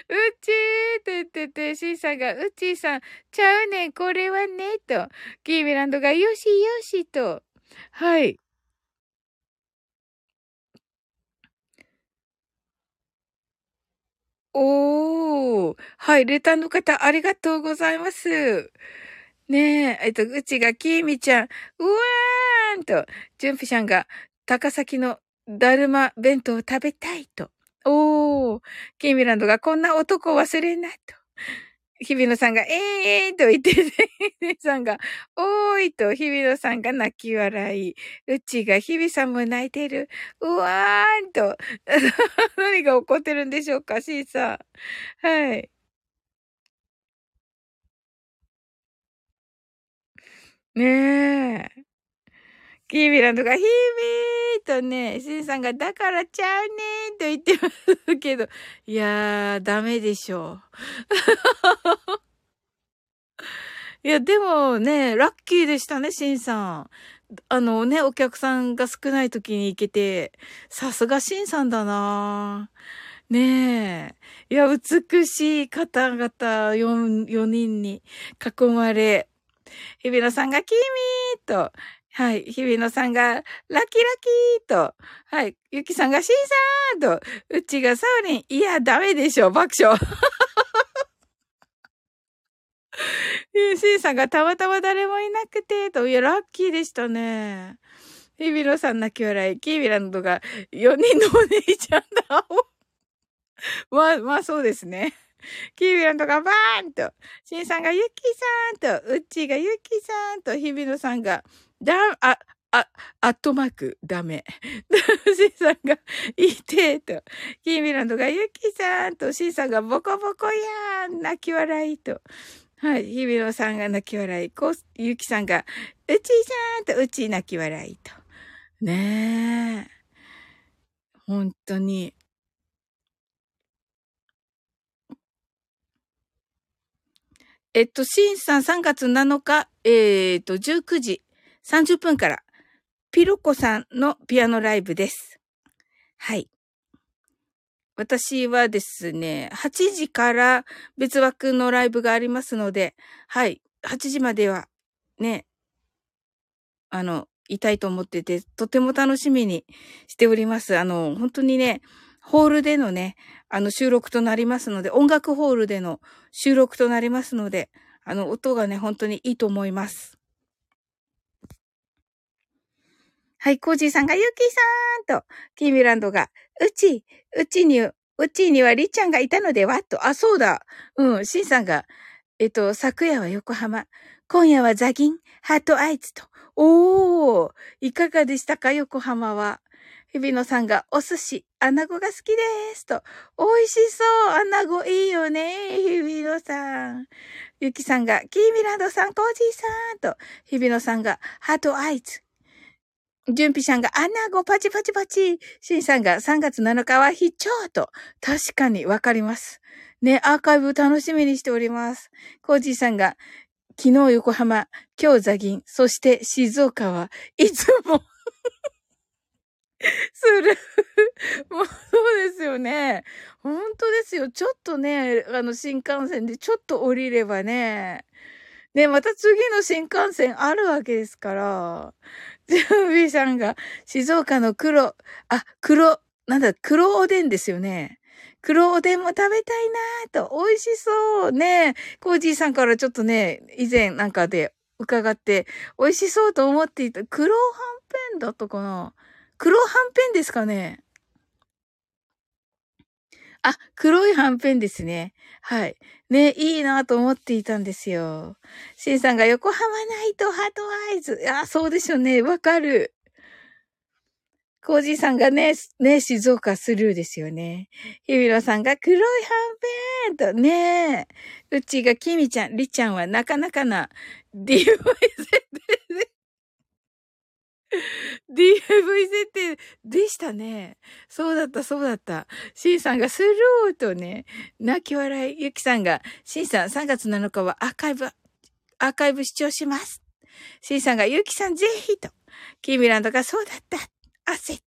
うちーって言ってて、シーさんが、うちーさん、ちゃうねん、これはね、と。キーミランドが、よしよし、と。はい。おー。はい、レターの方、ありがとうございます。ねえ、えっと、うちが、きーみちゃん、うわーんと、じゅんぴしゃんが、高崎のだるま弁当を食べたいと。おー、キーミランドがこんな男を忘れないと。日比野さんが、ええーと言ってて、日比さんが、おーいと、日比野さんが泣き笑い。うちが、日比さんも泣いてる。うわーんと。<laughs> 何が起こってるんでしょうか、シーさん。はい。ねえ。キービランドが、ヒービーとね、シンさんが、だからちゃうねーと言ってますけど、いやー、ダメでしょう。<laughs> いや、でもね、ラッキーでしたね、シンさん。あのね、お客さんが少ない時に行けて、さすがシンさんだなねえ。いや、美しい方々4、4人に囲まれ、日比野さんが、キミーと、はい。日比野さんが、ラッキーラッキーと、はい。ゆきさんが、シーサーと、うちがサウリン、いや、ダメでしょ、爆笑。<laughs> シーさんがたまたま誰もいなくて、と、いや、ラッキーでしたね。日比野さん泣き笑い、キービランドが4人のお姉ちゃんだ。<laughs> まあ、まあそうですね。キービランドがバーンと、シンさんがユキさんと、うっちがユキさんと、日比野さんがだ、あ、あ、アットマーク、ダメ。<laughs> シーさんが、いて、と。キーミランドが、ユキさんと、シーさんが、ボコボコやん、泣き笑い、と。はい。ヒビロさんが泣き笑い。こう、ゆきさんが、うちさんと、うち泣き笑い、と。ねえ。本当に。えっと、シンさん3月7日、えー、っと、19時。30分から、ピロコさんのピアノライブです。はい。私はですね、8時から別枠のライブがありますので、はい。8時までは、ね、あの、いたいと思ってて、とても楽しみにしております。あの、本当にね、ホールでのね、あの収録となりますので、音楽ホールでの収録となりますので、あの、音がね、本当にいいと思います。はい、コージーさんが、ゆきさんと、キーミランドが、うち、うちに、うちにはりっちゃんがいたのでは？と、あ、そうだ。うん、シンさんが、えっと、昨夜は横浜、今夜はザギン、ハートアイズと。おー、いかがでしたか、横浜は。日比野さんが、お寿司、穴子が好きですと。美味しそう。穴子いいよね。日比野さん。ゆきさんが、キーミランドさん、コージーさんと。日比野さんが、ハートアイズ。ジュンピさんが穴子パチパチパチ。シンさんが3月7日は必聴と。確かにわかります。ね、アーカイブ楽しみにしております。コージーさんが昨日横浜、今日ザギン、そして静岡はいつも <laughs> する。もうそうですよね。本当ですよ。ちょっとね、あの新幹線でちょっと降りればね。ね、また次の新幹線あるわけですから。ジュンビーさんが、静岡の黒、あ、黒、なんだ、黒おでんですよね。黒おでんも食べたいなぁと、美味しそうね。コージーさんからちょっとね、以前なんかで伺って、美味しそうと思っていた。黒はんぺんだったかな黒はんぺんですかねあ、黒いはんぺんですね。はい。ね、いいなと思っていたんですよ。シンさんが横浜ナイト heart eyes。あ、そうでしょうね。わかる。コージーさんがね、ね、静岡スルーですよね。日比野さんが黒いはんぺんとね、うちがキミちゃん、リちゃんはなかなかな DV 設定 <laughs> DV 設定でしたね。そうだった、そうだった。シンさんがスルーとね、泣き笑い。ゆきさんが、シンさん3月7日はアーカイブ、アーカイブ視聴します。シンさんが、ゆきさんぜひと。キーミランドがそうだった。汗。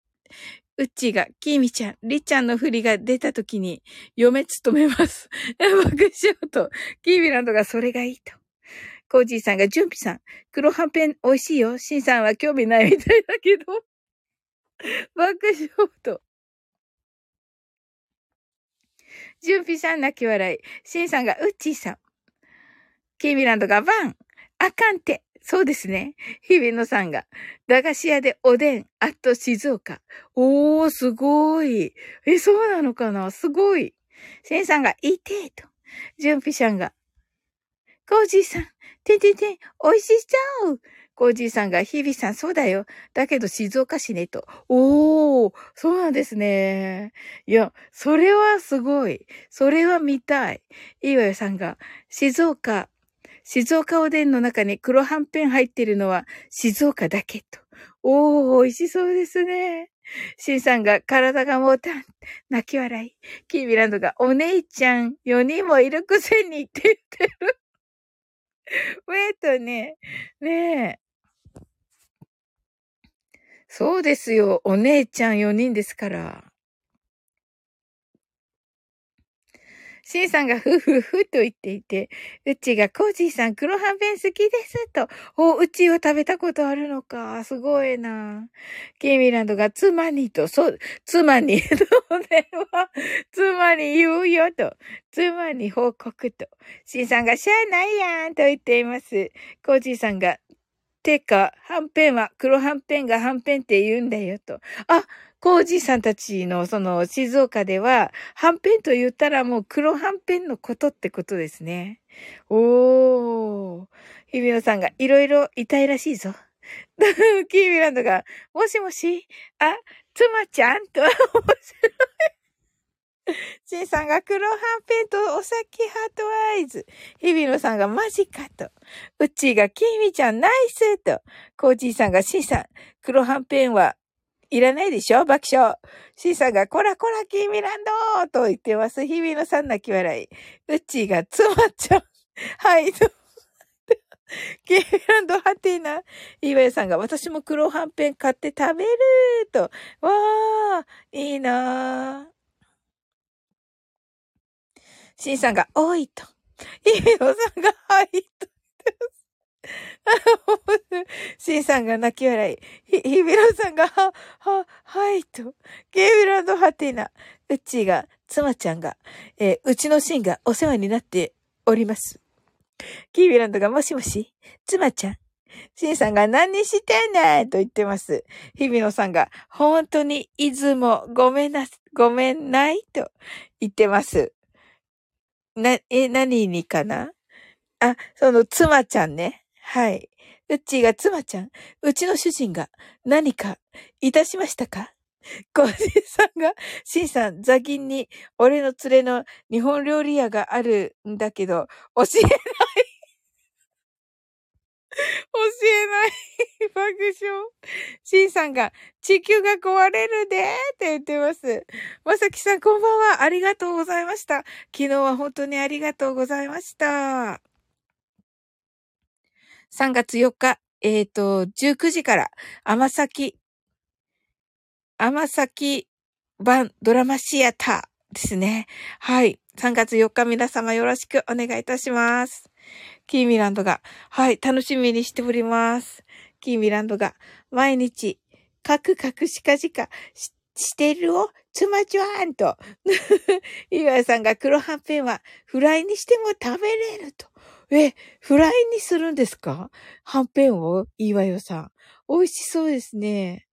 うっちーが、キーミちゃん、りっちゃんの振りが出た時に、嫁務めます。<laughs> 爆笑と、キーミランドがそれがいいと。コージーさんが、ジュンピさん、黒はんぺん美味しいよ。シンさんは興味ないみたいだけど。爆笑と。ジュンピさん泣き笑い。シンさんが、ウッチーさん。キーミランドが、バンあかんて。そうですね。日比野さんが、駄菓子屋でおでん、あと静岡。おー、すごい。え、そうなのかな？すごい。センさんが、いてーと。ジュンピシャンが、コージーさん、てんてんてん、おいしちゃう。コージーさんが、日々さん、そうだよ。だけど静岡市ね、と。おー、そうなんですね。いや、それはすごい。それは見たい。いいわよさんが、静岡、静岡おでんの中に黒はんぺん入ってるのは静岡だけと。おー、美味しそうですね。シンさんが体がもうたん。泣き笑い。キービランドがお姉ちゃん4人もいるくせにって言ってる。<laughs> ウェイトね。ねえ。そうですよ。お姉ちゃん4人ですから。シンさんがふふふと言っていて、うちがコージーさん黒はんぺん好きですと。お、うちは食べたことあるのか。すごいな。ケイミランドが妻にと、そう、妻に、それは、妻に言うよと。妻に報告と。シンさんがしゃあないやんと言っています。コージーさんが、てか、はんぺんは黒はんぺんがはんぺんって言うんだよと。あ、コージーさんたちのその静岡では、はんぺんと言ったらもう黒はんぺんのことってことですね。おー。日比野さんがいろいろ痛いらしいぞ。<laughs> キーミランドが、もしもし？あ、妻ちゃんと、<laughs> 面白い。シンさんが黒はんぺんとお酒ハートアイズ。日比野さんがマジかと。うっちーがキーミちゃんナイスと。コージーさんがシンさん、黒はんぺんはいらないでしょ？爆笑。C さんが、こらこら、キーミランドと言ってます。日々のさん泣き笑い。うちーが、つまっちゃう。はい、キーミランドハテナ。岩井さんが、私も黒はんぺん買って食べると。わー、いいなー。シンさんが、おいと。イビノさんが、はいと。<laughs> シンさんが泣き笑い。ひ、ひびろさんが、は、は、はいと。ゲームランドハティナ。うっちーが、妻ちゃんが、えー、うちのシンがお世話になっております。キービランドがもしもし？妻ちゃんシンさんが何してんねんと言ってます。日比野さんが、本当に、いつもごめんな、ごめんないと言ってます。な、え、何にかな？あ、その、妻ちゃんね。はい。うっちーが妻ちゃん、うちの主人が何かいたしましたか？コージーさんが、シンさん、ザギンに俺の連れの日本料理屋があるんだけど、教えない <laughs> 教えない爆笑。シンさんが、地球が壊れるでって言ってます。まさきさん、こんばんは。ありがとうございました。昨日は本当にありがとうございました。3月4日、えっ、ー、と、19時から、甘崎、甘崎版ドラマシアターですね。はい。3月4日皆様よろしくお願いいたします。キーミランドが、はい、楽しみにしております。キーミランドが、毎日、カクカクしかじかし、してるを、つまちわーんと。<laughs> 岩屋さんが黒はんぺんは、フライにしても食べれると。え、フライにするんですか？はんぺんを岩屋さん。美味しそうですね。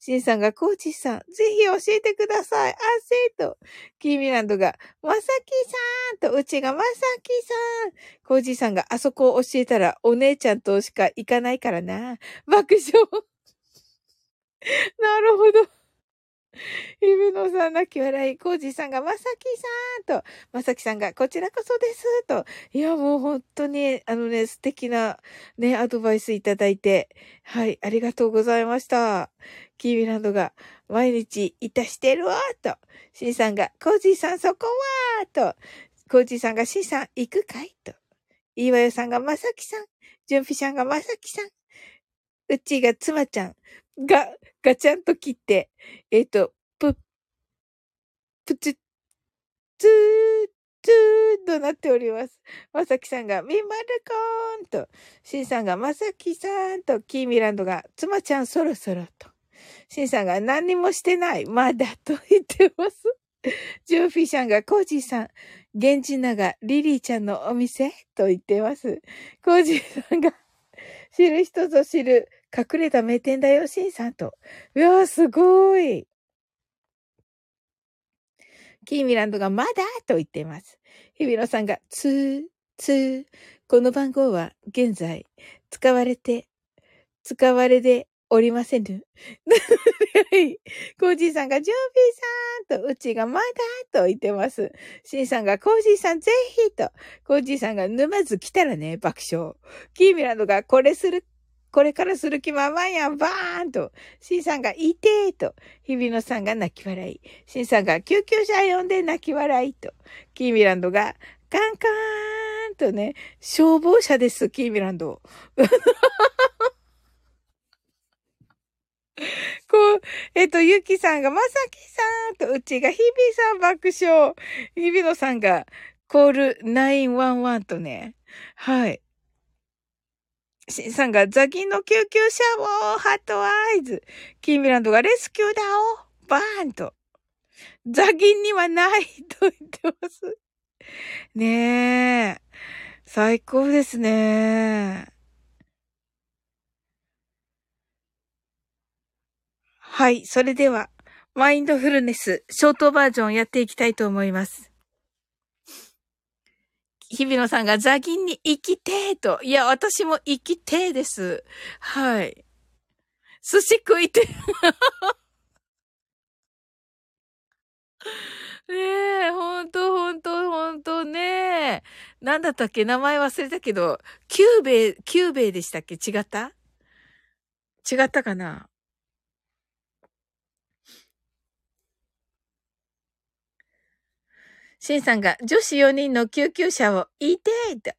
シンさんが、コーチさん、ぜひ教えてください。あ、せーと。キーミランドが、まさきさんと、うちがまさきさん。コーチさんが、あそこを教えたら、お姉ちゃんとしか行かないからな。爆笑。<laughs> なるほど。<laughs> イブノさん泣き笑い、コージーさんがまさきさんと、まさきさんがこちらこそですと。いや、もう本当に、あのね、素敵なね、アドバイスいただいて、はい、ありがとうございました。キーミランドが、毎日いたしてるわと。シンさんが、コージーさんそこはと。コージーさんが、シンさん行くかいと。イワヨさんが、まさきさん。ジュンピシャンが、まさきさん。うちが、つまちゃん。が、ガチャンと切って、えっ、ー、と、ぷ、ぷつ、つー、つーとなっております。まさきさんが、みまるこーんと、しんさんが、まさきさんと、キーミランドが、つまちゃんそろそろと、しんさんが、何にもしてない、まだと言ってます。<laughs> ジョーフィーシャンが、コージーさん、現地ながリリーちゃんのお店と言ってます。コージーさんが、知る人ぞ知る隠れた名店だよ、シンさんと。うわー、すごい。キーミランドがまだと言っています。日比野さんが、つー、つー。この番号は現在使われて、使われでおりませぬ。<laughs> はい。コージーさんが、ジョービーさんと、うちがまだと言ってます。シンさんが、コージーさんぜひと、コージーさんが沼津来たらね、爆笑。キーミランドが、これするこれからする気ままやん、バーンと。シンさんが、いてーと。日比野さんが泣き笑い。シンさんが、救急車呼んで泣き笑いと。キーミランドが、カンカーンとね、消防車です、キーミランド。<laughs> こう、えっ、と、ゆきさんが、まさきさんと、うちが、日比さん爆笑。日比野さんが、コール911とね。はい。シンさんがザギンの救急車をハットアイズ。キーミランドがレスキューだおバーンと。ザギンにはないと言ってます。ねえ。最高ですね。はい。それでは、マインドフルネス、ショートバージョンやっていきたいと思います。日比野さんがザギンに行きてーと。いや、私も行きてーです。はい。寿司食いて。<laughs> ねえ、ほんとほんとほんとねえなんだったっけ？名前忘れたけど、キューベイ、キューベイでしたっけ？違った？違ったかな？シンさんが女子4人の救急車をいてーと。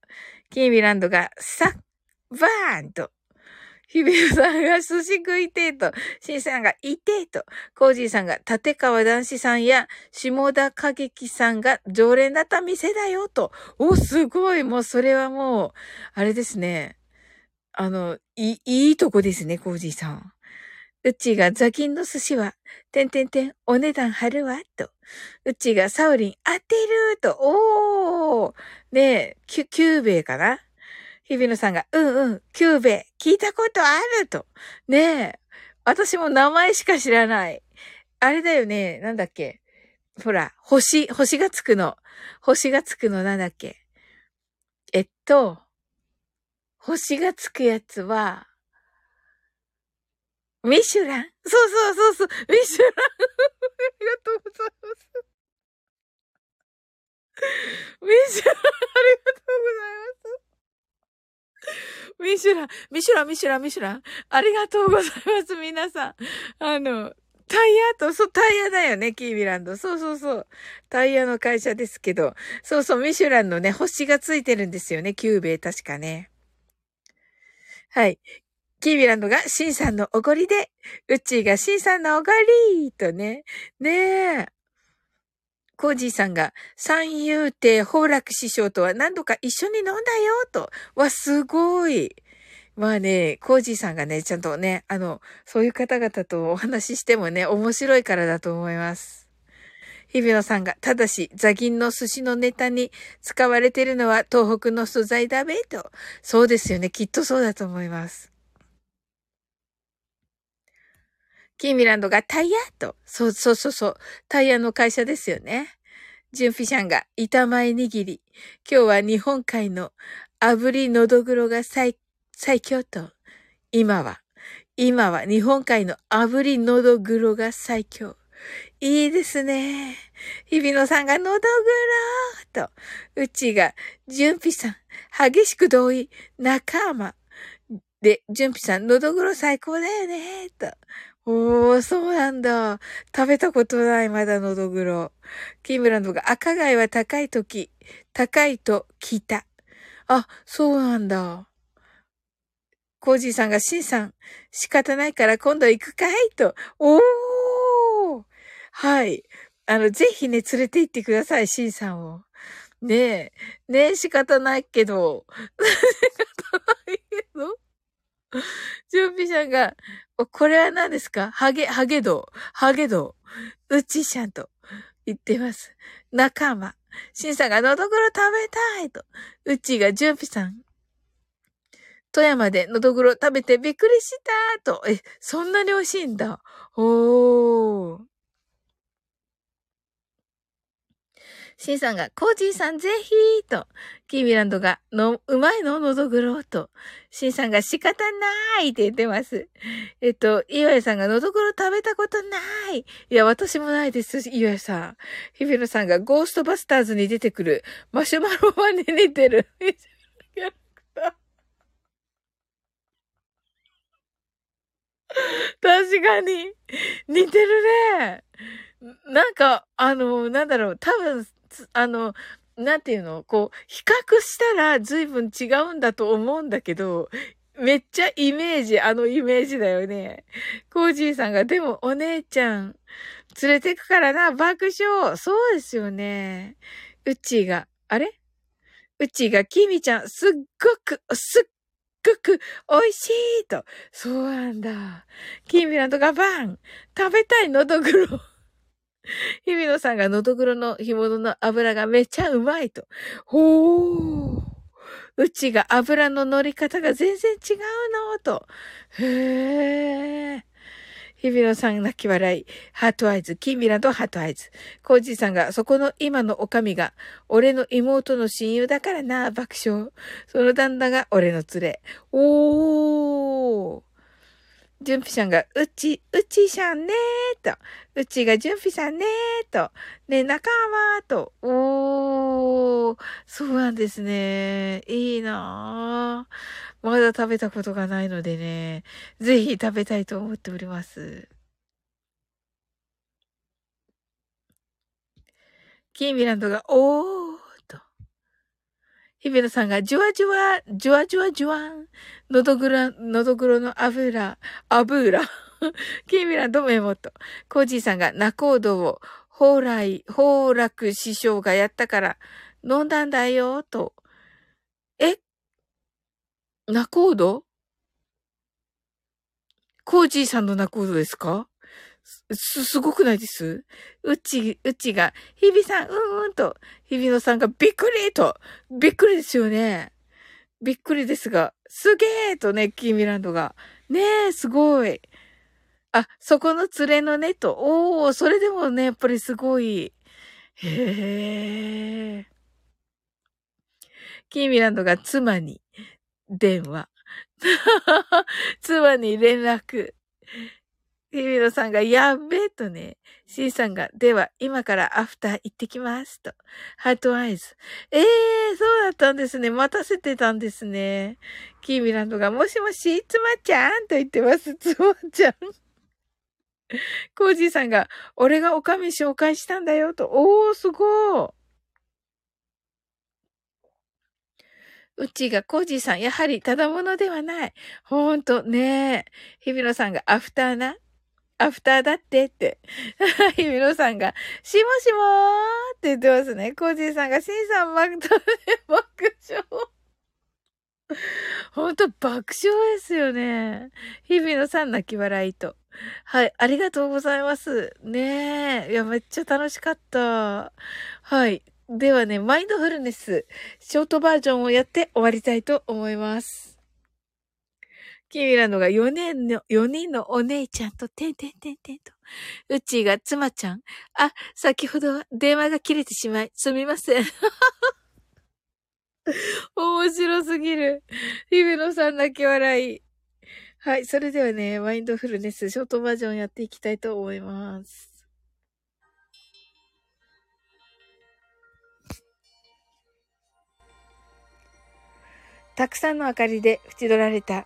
キーミランドがサッ、バーンと。ヒビルさんが寿司食いてーと。シンさんがいてーと。コージーさんが立川男子さんや下田歌劇さんが常連だった店だよと。お、すごい。もうそれはもう、あれですね。あの、い、いいとこですね、コージーさん。うちがザギンの寿司は、てんてんてん、お値段張るわ、と。うちがサオリン当てると、おーねえ、キュ、キューベイかな？日比野さんが、うんうん、キューベイ、聞いたことあると。ねえ、私も名前しか知らない。あれだよね、なんだっけ？ほら、星、星がつくの。星がつくのなんだっけ？えっと、星がつくやつは、ミシュラン？そうそうそうそう、ミシュランありがとうございます。ミシュラン、ありがとうございます。ミシュラン、ミシュラン、ミシュラン、ミシュラン。ありがとうございます、皆さん。あの、タイヤと、そう、タイヤだよね、キーミランド。そうそうそう。タイヤの会社ですけど。そうそう、ミシュランのね、星がついてるんですよね、キューベイ、確かね。はい。キーミランドがシンさんのおごりで、ウッチーがシンさんのおごりとね。ねえ。コージーさんが、三遊亭好楽師匠とは何度か一緒に飲んだよと。わ、すごい。まあね、コージーさんがね、ちゃんとね、あの、そういう方々とお話ししてもね、面白いからだと思います。日比野さんが、ただし、ザギンの寿司のネタに使われてるのは東北の素材だべと。そうですよね。きっとそうだと思います。キーミランドがタイヤと。そうそうそうそう。タイヤの会社ですよね。ジュンフィシャンが板前握り。今日は日本海の炙りのどぐろが最、最強と。今は、今は日本海の炙りのどぐろが最強。いいですね。日比野さんがのどぐろと。うちが、ジュンピさん、激しく同意、仲間。で、ジュンピさん、のどぐろ最高だよね、と。おー、そうなんだ。食べたことない、まだのどぐろ。キムランドが赤貝は高いとき、高いと聞いた。あ、そうなんだ。コージーさんがシンさん、仕方ないから今度行くかい？と。おーはい。あの、ぜひね、連れて行ってください、シンさんを。ねえ。ねえ、仕方ないけど。<laughs> 準備者が、これは何ですか？ハゲ、ハゲド、ハゲド、うちしゃんと言ってます。仲間。シンさんがのどぐろ食べたいと。うちが準備さん。富山でのどぐろ食べてびっくりしたと。え、そんなに美味しいんだ。おー。シンさんが、コージーさんぜひーと、キーミランドが、の、うまいの？のどぐろと、シンさんが仕方ないって言ってます。えっと、岩井さんがのどぐろ食べたことない。いや、私もないです、岩井さん。ヒビロさんが、ゴーストバスターズに出てくる、マシュマロマに似てる。確かに。似てるね。なんか、あの、なんだろう、多分、あの、なんていうの？こう、比較したら随分違うんだと思うんだけど、めっちゃイメージ、あのイメージだよね。コージーさんが、でもお姉ちゃん、連れてくからな、爆笑。そうですよね。うちが、あれ？うちが、きみちゃん、すっごく、すっごく、美味しいと。そうなんだ。キミランドがバン食べたいのどぐろ。<laughs> 日比野さんがのどぐろの干物の油がめちゃうまいと。ほー。うちが油の乗り方が全然違うのと。へー。日比野さん泣き笑い。 heart eyes。キンビランドハートアイズ。コージーさんが、そこの今のおかみが、俺の妹の親友だからな、爆笑。その旦那が俺の連れ。おー。ジュンピさんが、うち、うちさんねーと。うちがジュンピさんねーと。ね、仲間と。おー、そうなんですね。いいなぁ。まだ食べたことがないのでね、ぜひ食べたいと思っております。キーミランドが、おー、日比野さんが、じゅわじゅわ、じゅわじゅわじゅわん。のどぐろ、のどぐろの油、油。キーミランドメモと。コージーさんが、ナコードを、蓬莱、蓬楽師匠がやったから、飲んだんだよ、と。え？ナコードコージーさんの泣くことですか？す、すごくないです？うち、うちが、日比さん、うんうんと、日比野さんがびっくりと、びっくりですよね。びっくりですが、すげーとね、キーミランドが。ねえ、すごい。あ、そこの連れのねと、おー、それでもね、やっぱりすごい。へえ。キーミランドが妻に電話。<laughs> 妻に連絡。ヒビロさんが、やっべえとね、シーさんが、では、今からアフター行ってきますと。Heart eyes。ええー、そうだったんですね。待たせてたんですね。キーミランドが、もしもし、つまちゃんと言ってます。つまちゃん。コージーさんが、俺がおかみ紹介したんだよと。おー、すごいうちがコージーさん、やはりただものではない。ほんと、ねえ。日比野さんがアフターな。アフターだってって。ひみろさんが、しもしもーって言ってますね。コージーさんが、しんさん爆笑。ほんと爆笑ですよね。日々のさん泣き笑いと。はい、ありがとうございます。ねえ。いや、めっちゃ楽しかった。はい。ではね、マインドフルネス、ショートバージョンをやって終わりたいと思います。キミラのが4年の、4人のお姉ちゃんと、てんてんてんてんと。うちが妻ちゃん。あ、先ほど電話が切れてしまい、すみません。<laughs> 面白すぎる。ヒベノさん泣き笑い。はい。それではね、マインドフルネス、ショートバージョンやっていきたいと思います。たくさんの明かりで縁取られた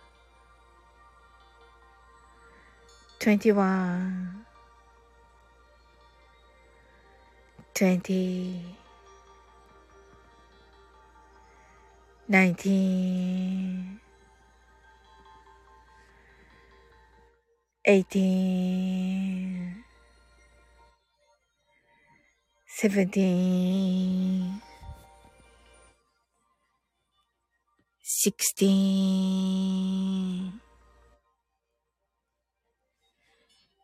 21 20 19 18 17 16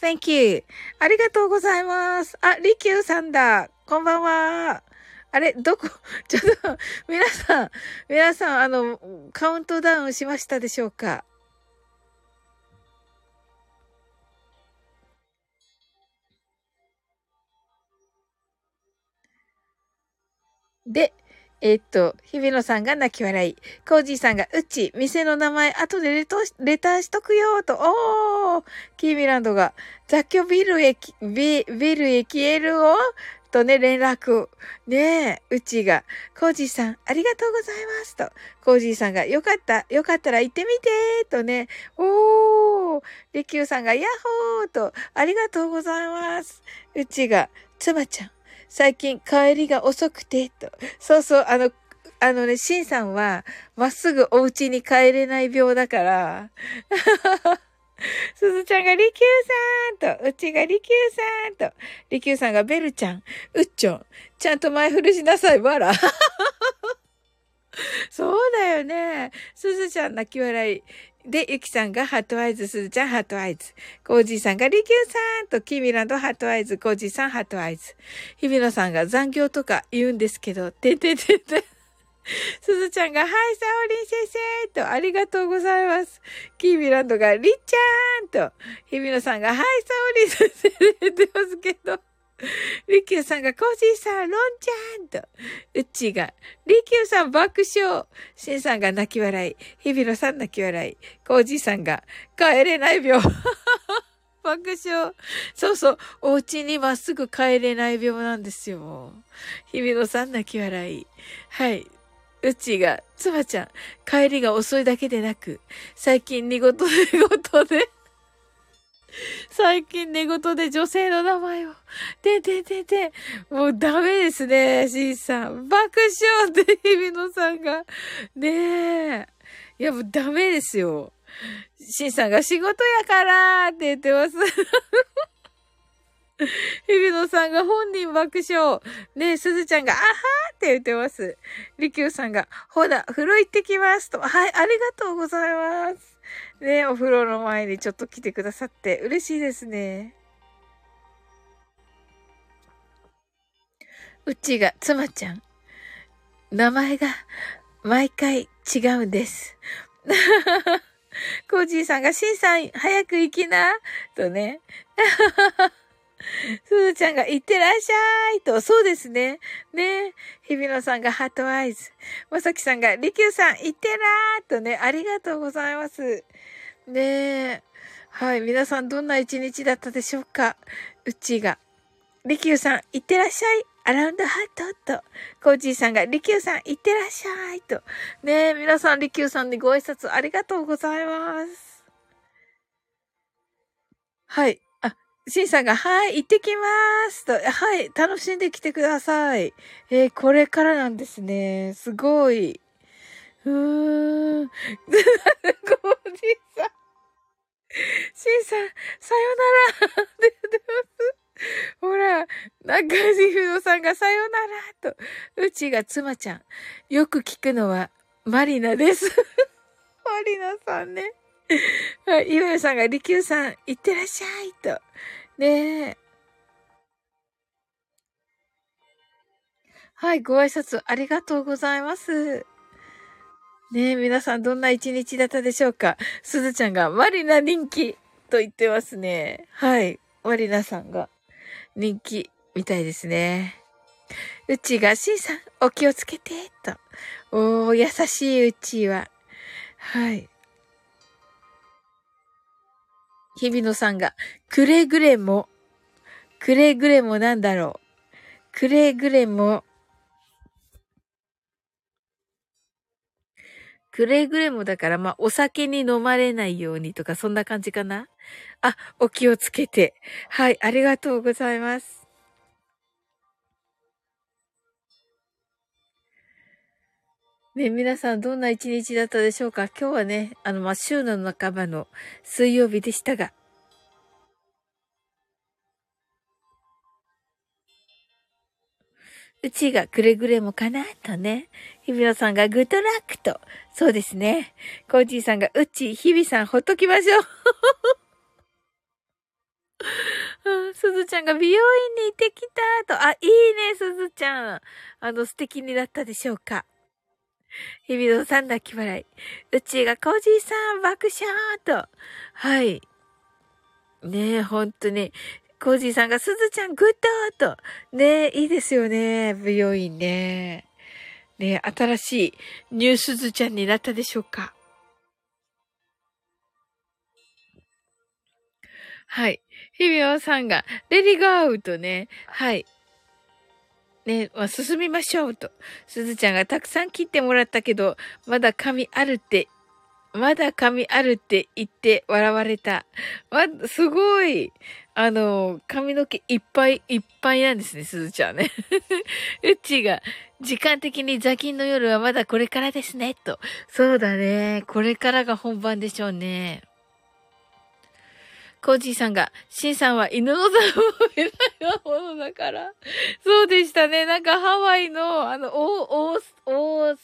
Thank you. ありがとうございます。あ、りきゅうさんだ。こんばんは。あれどこ？<laughs> ちょっと、皆さん、皆さん、あの、カウントダウンしましたでしょうか？で、えー、っと、日比野さんが泣き笑い。コージーさんが、うち、店の名前、後でレレターしとくよと、おーキーミランドが、雑居ビルへ、ビビルへ消えるをとね、連絡。ねえ、うちが、コージーさん、ありがとうございますと。コージーさんが、よかった、よかったら行ってみてとね、おーリキューさんが、ヤッホーと、ありがとうございます。うちが、妻ちゃん、最近帰りが遅くて、と。そうそう、あの、あのね、シンさんは、まっすぐお家に帰れない病だから、<laughs> すずちゃんがりきゅうさんと、うちがりきゅうさんと、りきゅうさんがベルちゃん、うっちょん、ちゃんと前振りしなさい、わら。<laughs> そうだよね。すずちゃん泣き笑い。で、ゆきさんが heart eyes、すずちゃん heart eyes。コージーさんがリキューさんと、キミランド heart eyes、コージーさん heart eyes。日比野さんが残業とか言うんですけど、てててて。<laughs> すずちゃんが、はい、サオリン先生と、ありがとうございます。キーミランドが、りっちゃーんと、日比野さんが、はい、サオリン先生で言ってますけど。リキューさんが、コージーさん、ロンちゃんと、うっちーが、リキューさん爆笑。シンさんが泣き笑い。日比野さん泣き笑い。コージーさんが、帰れない病。爆笑。そうそう。お家にまっすぐ帰れない病なんですよ。日比野さん泣き笑い。はい。うちが、つばちゃん、帰りが遅いだけでなく、最近寝言で寝言で最近寝言で女性の名前を。てててて。もうダメですね、シンさん。爆笑って日比野さんが。ねえ。いや、もうダメですよ。シンさんが仕事やからって言ってます。<laughs> 日比野さんが本人爆笑。ねえ、すずちゃんが、あはーって言ってます。りきゅうさんが、ほら、風呂行ってきますと。はい、ありがとうございます。ね、お風呂の前にちょっと来てくださって嬉しいですね。うちが、妻ちゃん。名前が毎回違うんです。コージーさんが、シンさん、早く行きな、とね。<laughs> すずちゃんが、行ってらっしゃいと、そうですね。ね日比野さんがハートアイズ。まさきさんが、りきゅうさん、行ってらーとね、ありがとうございます。ねえ。はい。皆さんどんな一日だったでしょうか？うちが。りきゅうさん、いってらっしゃい。アラウンドハートと。コージーさんが、りきゅうさん、いってらっしゃい。と。ねえ、皆さん、りきゅうさんにご挨拶ありがとうございます。はい。あ、しんさんが、はい、行ってきますと。はい、楽しんできてください。えー、これからなんですね。すごい。うーん。コージーさん。シンさん、さよならって言ってます。ほら、中地不動さんがさよならと、うちが妻ちゃん。よく聞くのは、マリナです。マリナさんね。はい、ゆうさんが、りきゅうさん、いってらっしゃいと。ねえ。はい、ご挨拶ありがとうございます。ねえ、皆さんどんな一日だったでしょうか？すずちゃんがマリナ人気と言ってますね。はい。マリナさんが人気みたいですね。うちが C さんお気をつけてと。おー、優しいうちは。はい。日比野さんが、くれぐれも、くれぐれもなんだろう。くれぐれも、くれぐれもだから、まあ、お酒に飲まれないようにとか、そんな感じかなあ、お気をつけて。はい、ありがとうございます。ね、皆さんどんな一日だったでしょうか？今日はね、あの、まあ、週の半ばの水曜日でしたが、うちがくれぐれもかなとね。日比野さんがグッドラックと。そうですね。コージーさんがうち、日比さんほっときましょう。<laughs> すずちゃんが美容院に行ってきたと。あ、いいね、すずちゃん。あの、素敵になったでしょうか。日比野さん泣き笑い。うちがコージーさん爆笑と。はい。ねえ、ほんとに。コージーさんがすずちゃんグッドと。ね、いいですよね。美容院ね。ね、新しい new すずちゃんになったでしょうか。はい。日比野さんが、 ready go とね、はい。ね、まあ、進みましょうと。すずちゃんがたくさん切ってもらったけど、まだ髪あるって、まだ髪あるって言って笑われた。ま、すごい。あの、髪の毛いっぱいいっぱいなんですね、すずちゃんね。<laughs> うっちが、時間的に座金の夜はまだこれからですね、と。そうだね。これからが本番でしょうね。コージーさんが、シンさんは犬の座を見ないものだから。そうでしたね。なんかハワイの、あの、大、大、大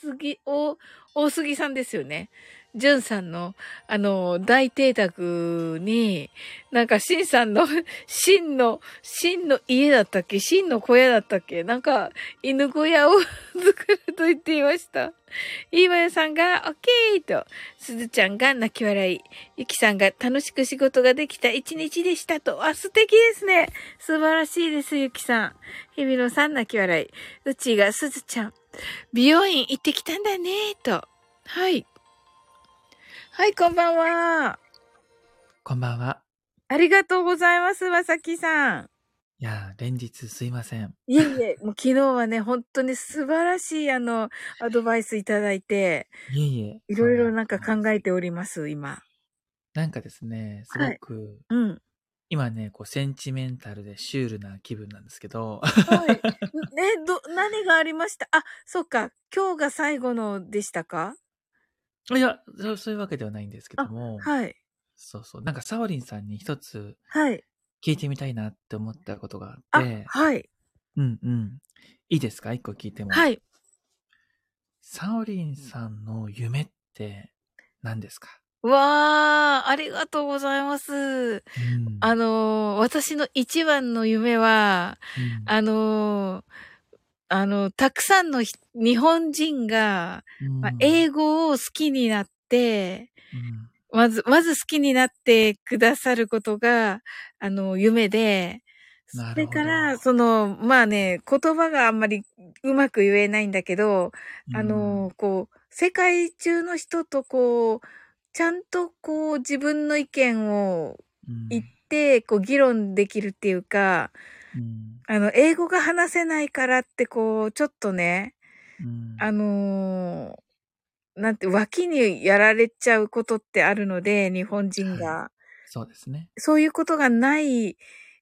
杉、大、大杉さんですよね。ジュンさんの、あの、大邸宅に、なんか、シンさんの、<laughs> シンの、シンの家だったっけ？シンの小屋だったっけ？なんか、犬小屋を <laughs> 作ると言っていました。いいわよさんが、オッケーと、すずちゃんが泣き笑い、ゆきさんが楽しく仕事ができた一日でしたと、あ、素敵ですね。素晴らしいです、ゆきさん。ひびろさん泣き笑い、うちがすずちゃん、美容院行ってきたんだね、と。はい。はい、こんばんは。こんばんは。ありがとうございます、まさきさん。いや連日すいません。いえいえ、もう昨日はね、本当に素晴らしい、あの、アドバイスいただいて、いえいえ。いろいろなんか考えております、今。なんかですね、すごく、はい、うん。今ね、こう、センチメンタルでシュールな気分なんですけど。はい。ね、ど、何がありました？あ、そっか。今日が最後のでしたか？いや、そういうわけではないんですけども。はい。そうそう。なんか、サオリンさんに一つ、はい。聞いてみたいなって思ったことがあって。はい。うんうん。いいですか？一個聞いても。はい。サオリンさんの夢って何ですか？わー、ありがとうございます。うん、あの、私の一番の夢は、うん、あの、あの、たくさんの日本人が、まあ、英語を好きになって、うん、まず、まず好きになってくださることが、あの、夢で、それから、その、まあね、言葉があんまりうまく言えないんだけど、あの、こう、世界中の人とこう、ちゃんとこう自分の意見を言って、こう議論できるっていうか、うん、あの、英語が話せないからって、こう、ちょっとね、うん、あのー、なんて、脇にやられちゃうことってあるので、日本人が。はい、そうですね。そういうことがない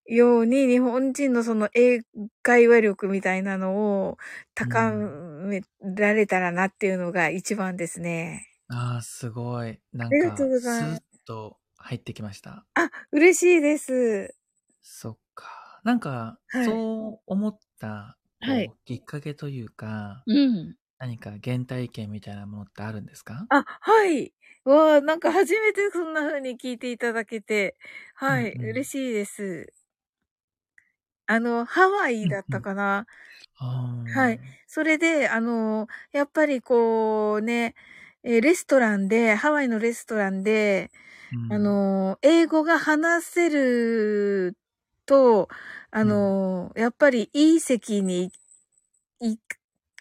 ように、日本人のその英会話力みたいなのを高められたらなっていうのが一番ですね。うん、ああ、すごい。なんか、スーッと入ってきました。あ、嬉しいです。そっか。なんか、はい、そう思った、はい、きっかけというか、うん。何か原体験みたいなものってあるんですか？あ、はい。わあ、なんか初めてそんな風に聞いていただけて、はい、うんうん、嬉しいです。あの、ハワイだったかな？はい。それで、あの、やっぱりこうね、えレストランで、ハワイのレストランで、うん、あの、英語が話せると、あの、うん、やっぱりいい席に行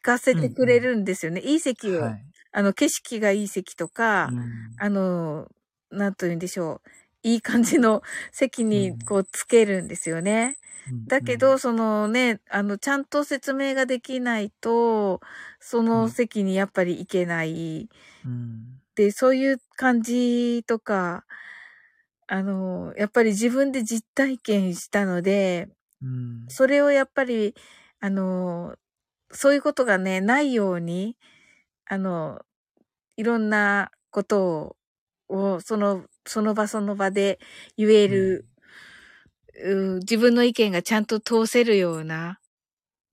かせてくれるんですよね。うんうん、いい席を、はい、あの、景色がいい席とか、うん、あの、なんと言うんでしょう。いい感じの席にこうつけるんですよね。うん、だけど、そのね、あの、ちゃんと説明ができないと、その席にやっぱり行けない。うん、で、そういう感じとか、あの、やっぱり自分で実体験したので、うん、それをやっぱり、あの、そういうことがね、ないように、あの、いろんなことを、その、その場その場で言える、うん、自分の意見がちゃんと通せるような、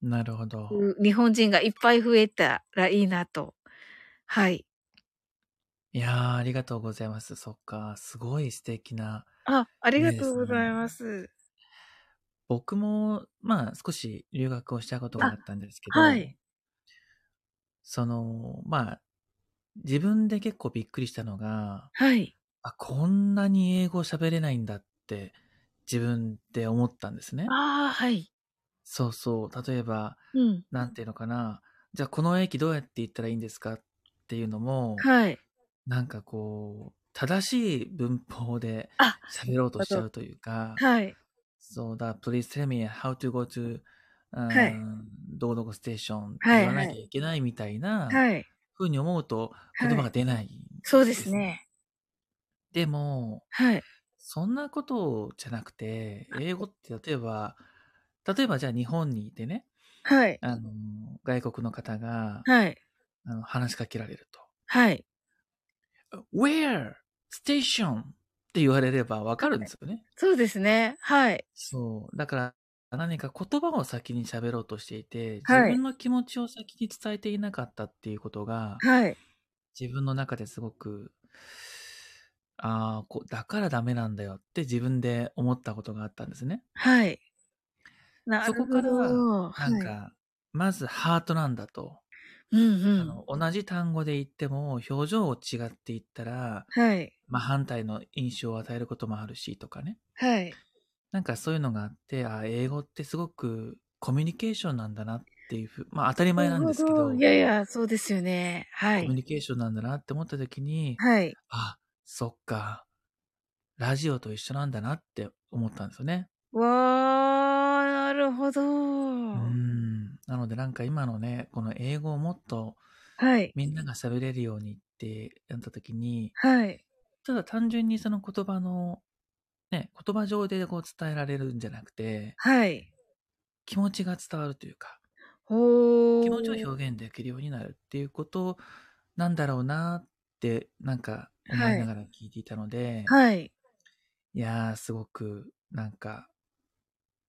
なるほど。日本人がいっぱい増えたらいいなと。はい。いやー、ありがとうございます。そっか、すごい素敵な。あ、ありがとうございます。僕も、まあ、少し留学をしたことがあったんですけど、はい。その、まあ、自分で結構びっくりしたのが、はい。あ、こんなに英語喋れないんだって自分で思ったんですね。ああ、はい。そうそう。例えば、うん。なんていうのかな。じゃあこの駅どうやって行ったらいいんですかっていうのも、はい。なんかこう、正しい文法で喋ろうとしちゃうというか、はい。そうだ、please tell me how to go to はい、どうどこステーションって言わなきゃいけないみたいな、はい。ふうに思うと言葉が出ない、はい、そうですね。でも、はい。そんなことじゃなくて、英語って例えば、例えばじゃあ日本にいてね、はい。あの、外国の方が、はい。あの話しかけられると。はい。Where? Station? って言われればわかるんですよね、はい。そうですね。はい。そう。だから、何か言葉を先に喋ろうとしていて、自分の気持ちを先に伝えていなかったっていうことが、はい。自分の中ですごく、ああ、だからダメなんだよって自分で思ったことがあったんですね。はい。そこから、なんか、はい、まずハートなんだと。うんうん、あの同じ単語で言っても表情を違って言ったら、はい、まあ、反対の印象を与えることもあるしとかね。はい。なんかそういうのがあって、あ英語ってすごくコミュニケーションなんだなっていうふう、まあ当たり前なんですけど。いやいや、そうですよね。はい。コミュニケーションなんだなって思った時に、はい。あ、そっか。ラジオと一緒なんだなって思ったんですよね。わー、なるほど。うん。なのでなんか今のね、この英語をもっと、はい。みんなが喋れるようにってやった時に、はい。ただ単純にその言葉のね、言葉上でこう伝えられるんじゃなくて、はい。気持ちが伝わるというか、ほ気持ちを表現できるようになるっていうことなんだろうなって、なんか思いながら聞いていたので、はい。いやー、すごく、なんか、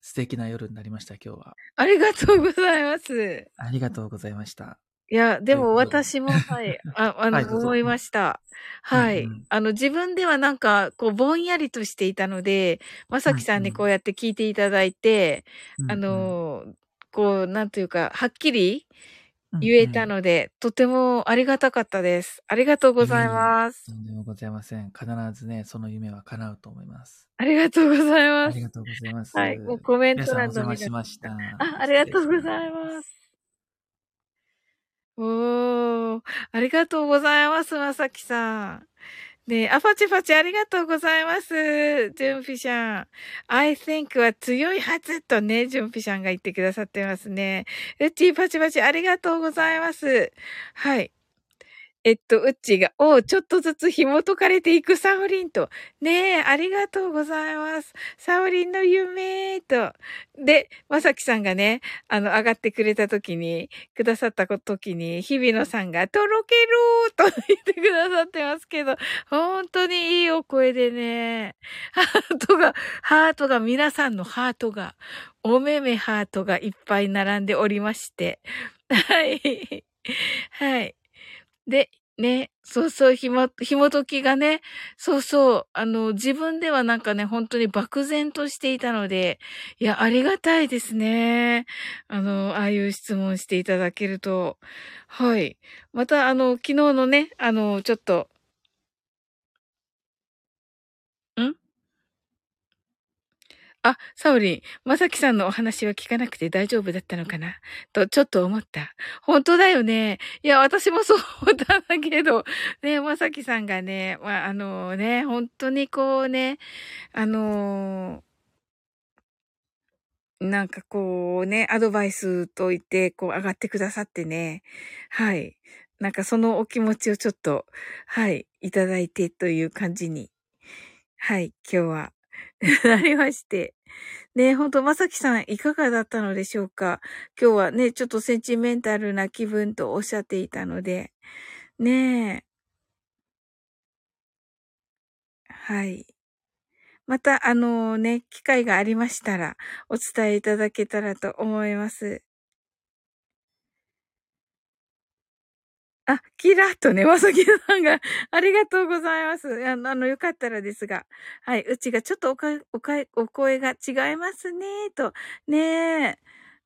素敵な夜になりました、今日は。ありがとうございます。ありがとうございました。いや、でも私も、はい、あ、<laughs> あの、はい、思いました。はい、うんうん。あの、自分ではなんか、こう、ぼんやりとしていたので、まさきさんにこうやって聞いていただいて、うんうん、あの、こう、なんというか、はっきり言えたので、うんうん、とてもありがたかったです。ありがとうございます。とんでもございません。必ずね、その夢は叶うと思います。ありがとうございます。ありがとうございます。はい、もうコメント欄の皆さんお邪魔しました。あ、ありがとうございます。おー、ありがとうございます、まさきさん。ねあ、パチパチありがとうございます。ジュンピシャン。I think は強いはずとね、ジュンピシャンが言ってくださってますね。うちパチパチありがとうございます。はい。えっと、うっちが、おちょっとずつ紐解かれていくサオリンと。ねえ、ありがとうございます。サオリンの夢と。で、まさきさんがね、あの、上がってくれた時に、くださった時に、日比野さんが、とろけるーと <laughs> 言ってくださってますけど、本当にいいお声でね、ハートが、ハートが、皆さんのハートが、おめめハートがいっぱい並んでおりまして、はい。はい。で、ね、そうそう、ひも、紐解きがね、そうそう、あの、自分ではなんかね、本当に漠然としていたので、いや、ありがたいですね。あの、ああいう質問していただけると。はい。また、あの、昨日のね、あの、ちょっと、あ、サオリン、まさきさんのお話は聞かなくて大丈夫だったのかな？と、ちょっと思った。本当だよね。いや、私もそう思ったんだけど、ね、まさきさんがね、まあ、あのね、本当にこうね、あの、なんかこうね、アドバイスと言って、こう上がってくださってね。はい。なんかそのお気持ちをちょっと、はい、いただいてという感じに、はい、今日は <laughs> なりまして。ねほんと、まさきさんいかがだったのでしょうか？今日はね、ちょっとセンチメンタルな気分とおっしゃっていたので。ねえ。はい。また、あのね、機会がありましたら、お伝えいただけたらと思います。あ、キラッとね、まさきさんが、<laughs> ありがとうございます。あの、よかったらですが。はい、うちがちょっとおか、おか、お声が違いますね、と。ねえ。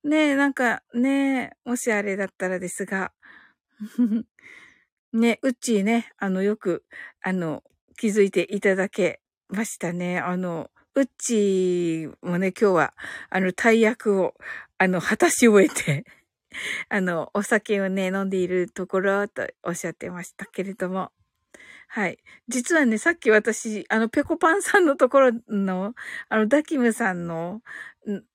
ねえ、なんか、ねえ、もしあれだったらですが。<laughs> ね、うちね、あの、よく、あの、気づいていただけましたね。あの、うちもね、今日は、あの、大役を、あの、果たし終えて <laughs> あの、お酒をね、飲んでいるところとおっしゃってましたけれども。はい。実はね、さっき私、あの、ペコパンさんのところの、あの、ダキムさんの、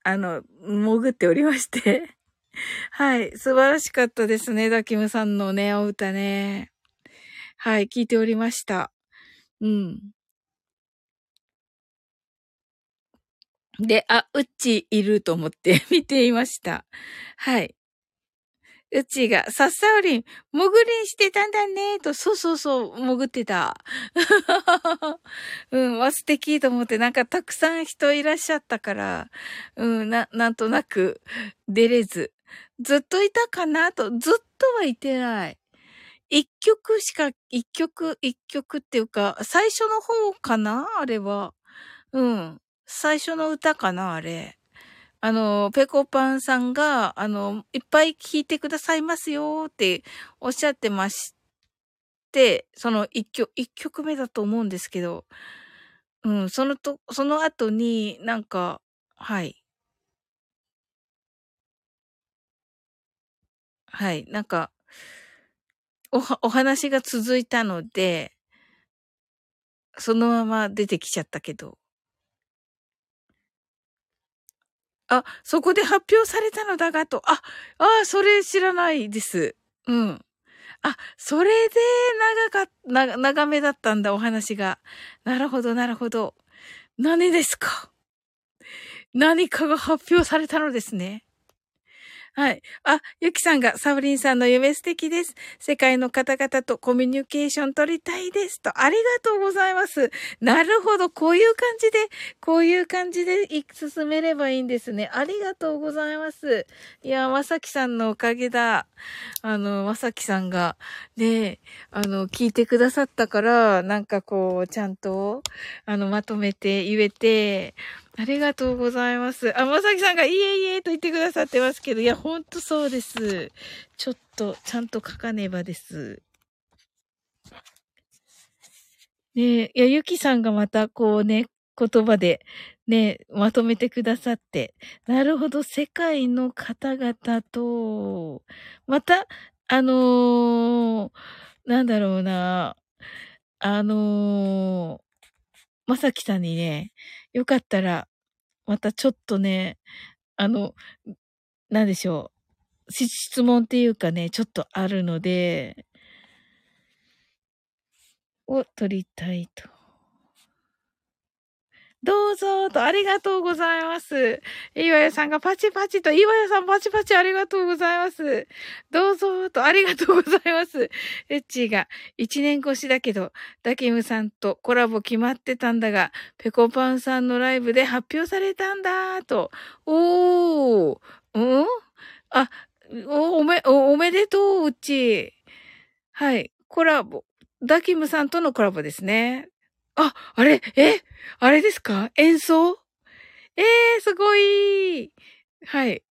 あの、潜っておりまして <laughs> はい。素晴らしかったですね。ダキムさんのね、お歌ね。はい。聞いておりました。うん。で、あ、うっちいると思って <laughs> 見ていました。はい。うちが、さっさおりん、潜りんしてたんだね、と、そうそうそう、潜ってた。<laughs> うん、わ、素敵と思って、なんかたくさん人いらっしゃったから、うん、な、なんとなく、出れず。ずっといたかなと、ずっとはいてない。一曲しか、一曲、一曲っていうか、最初の方かなあれは。うん。最初の歌かなあれ。あの、ペコパンさんが、あの、いっぱい聴いてくださいますよっておっしゃってまして、その一曲、一曲目だと思うんですけど、うん、そのと、その後になんか、はい。はい、なんか、お、お話が続いたので、そのまま出てきちゃったけど、あ、そこで発表されたのだがと。あ、あ、それ知らないです。うん。あ、それで長か、な、長めだったんだ、お話が。なるほど、なるほど。何ですか？何かが発表されたのですね。はい。あ、ゆきさんが、サブリンさんの夢素敵です。世界の方々とコミュニケーション取りたいです。と、ありがとうございます。なるほど。こういう感じで、こういう感じで進めればいいんですね。ありがとうございます。いや、まさきさんのおかげだ。あの、まさきさんが、ね、あの、聞いてくださったから、なんかこう、ちゃんと、あの、まとめて言えて、ありがとうございます。あ、まさきさんがいえいえと言ってくださってますけど、いや、ほんとそうです。ちょっと、ちゃんと書かねばです。ねえ、いや、ゆきさんがまたこうね、言葉でね、まとめてくださって。なるほど、世界の方々と、また、あのー、なんだろうな、あのー、まさきさんにね、よかったら、またちょっとね、あの、なんでしょう。質問っていうかね、ちょっとあるので、を取りたいとどうぞと、ありがとうございます。岩屋さんがパチパチと、岩屋さんパチパチありがとうございます。どうぞと、ありがとうございます。エッチーが、一年越しだけど、ダキムさんとコラボ決まってたんだが、ペコパンさんのライブで発表されたんだと。おー、うん？あ、お、おめ、お、おめでとう、うち。はい、コラボ。ダキムさんとのコラボですね。あ、あれ？え？あれですか？演奏？ええー、すごいはい。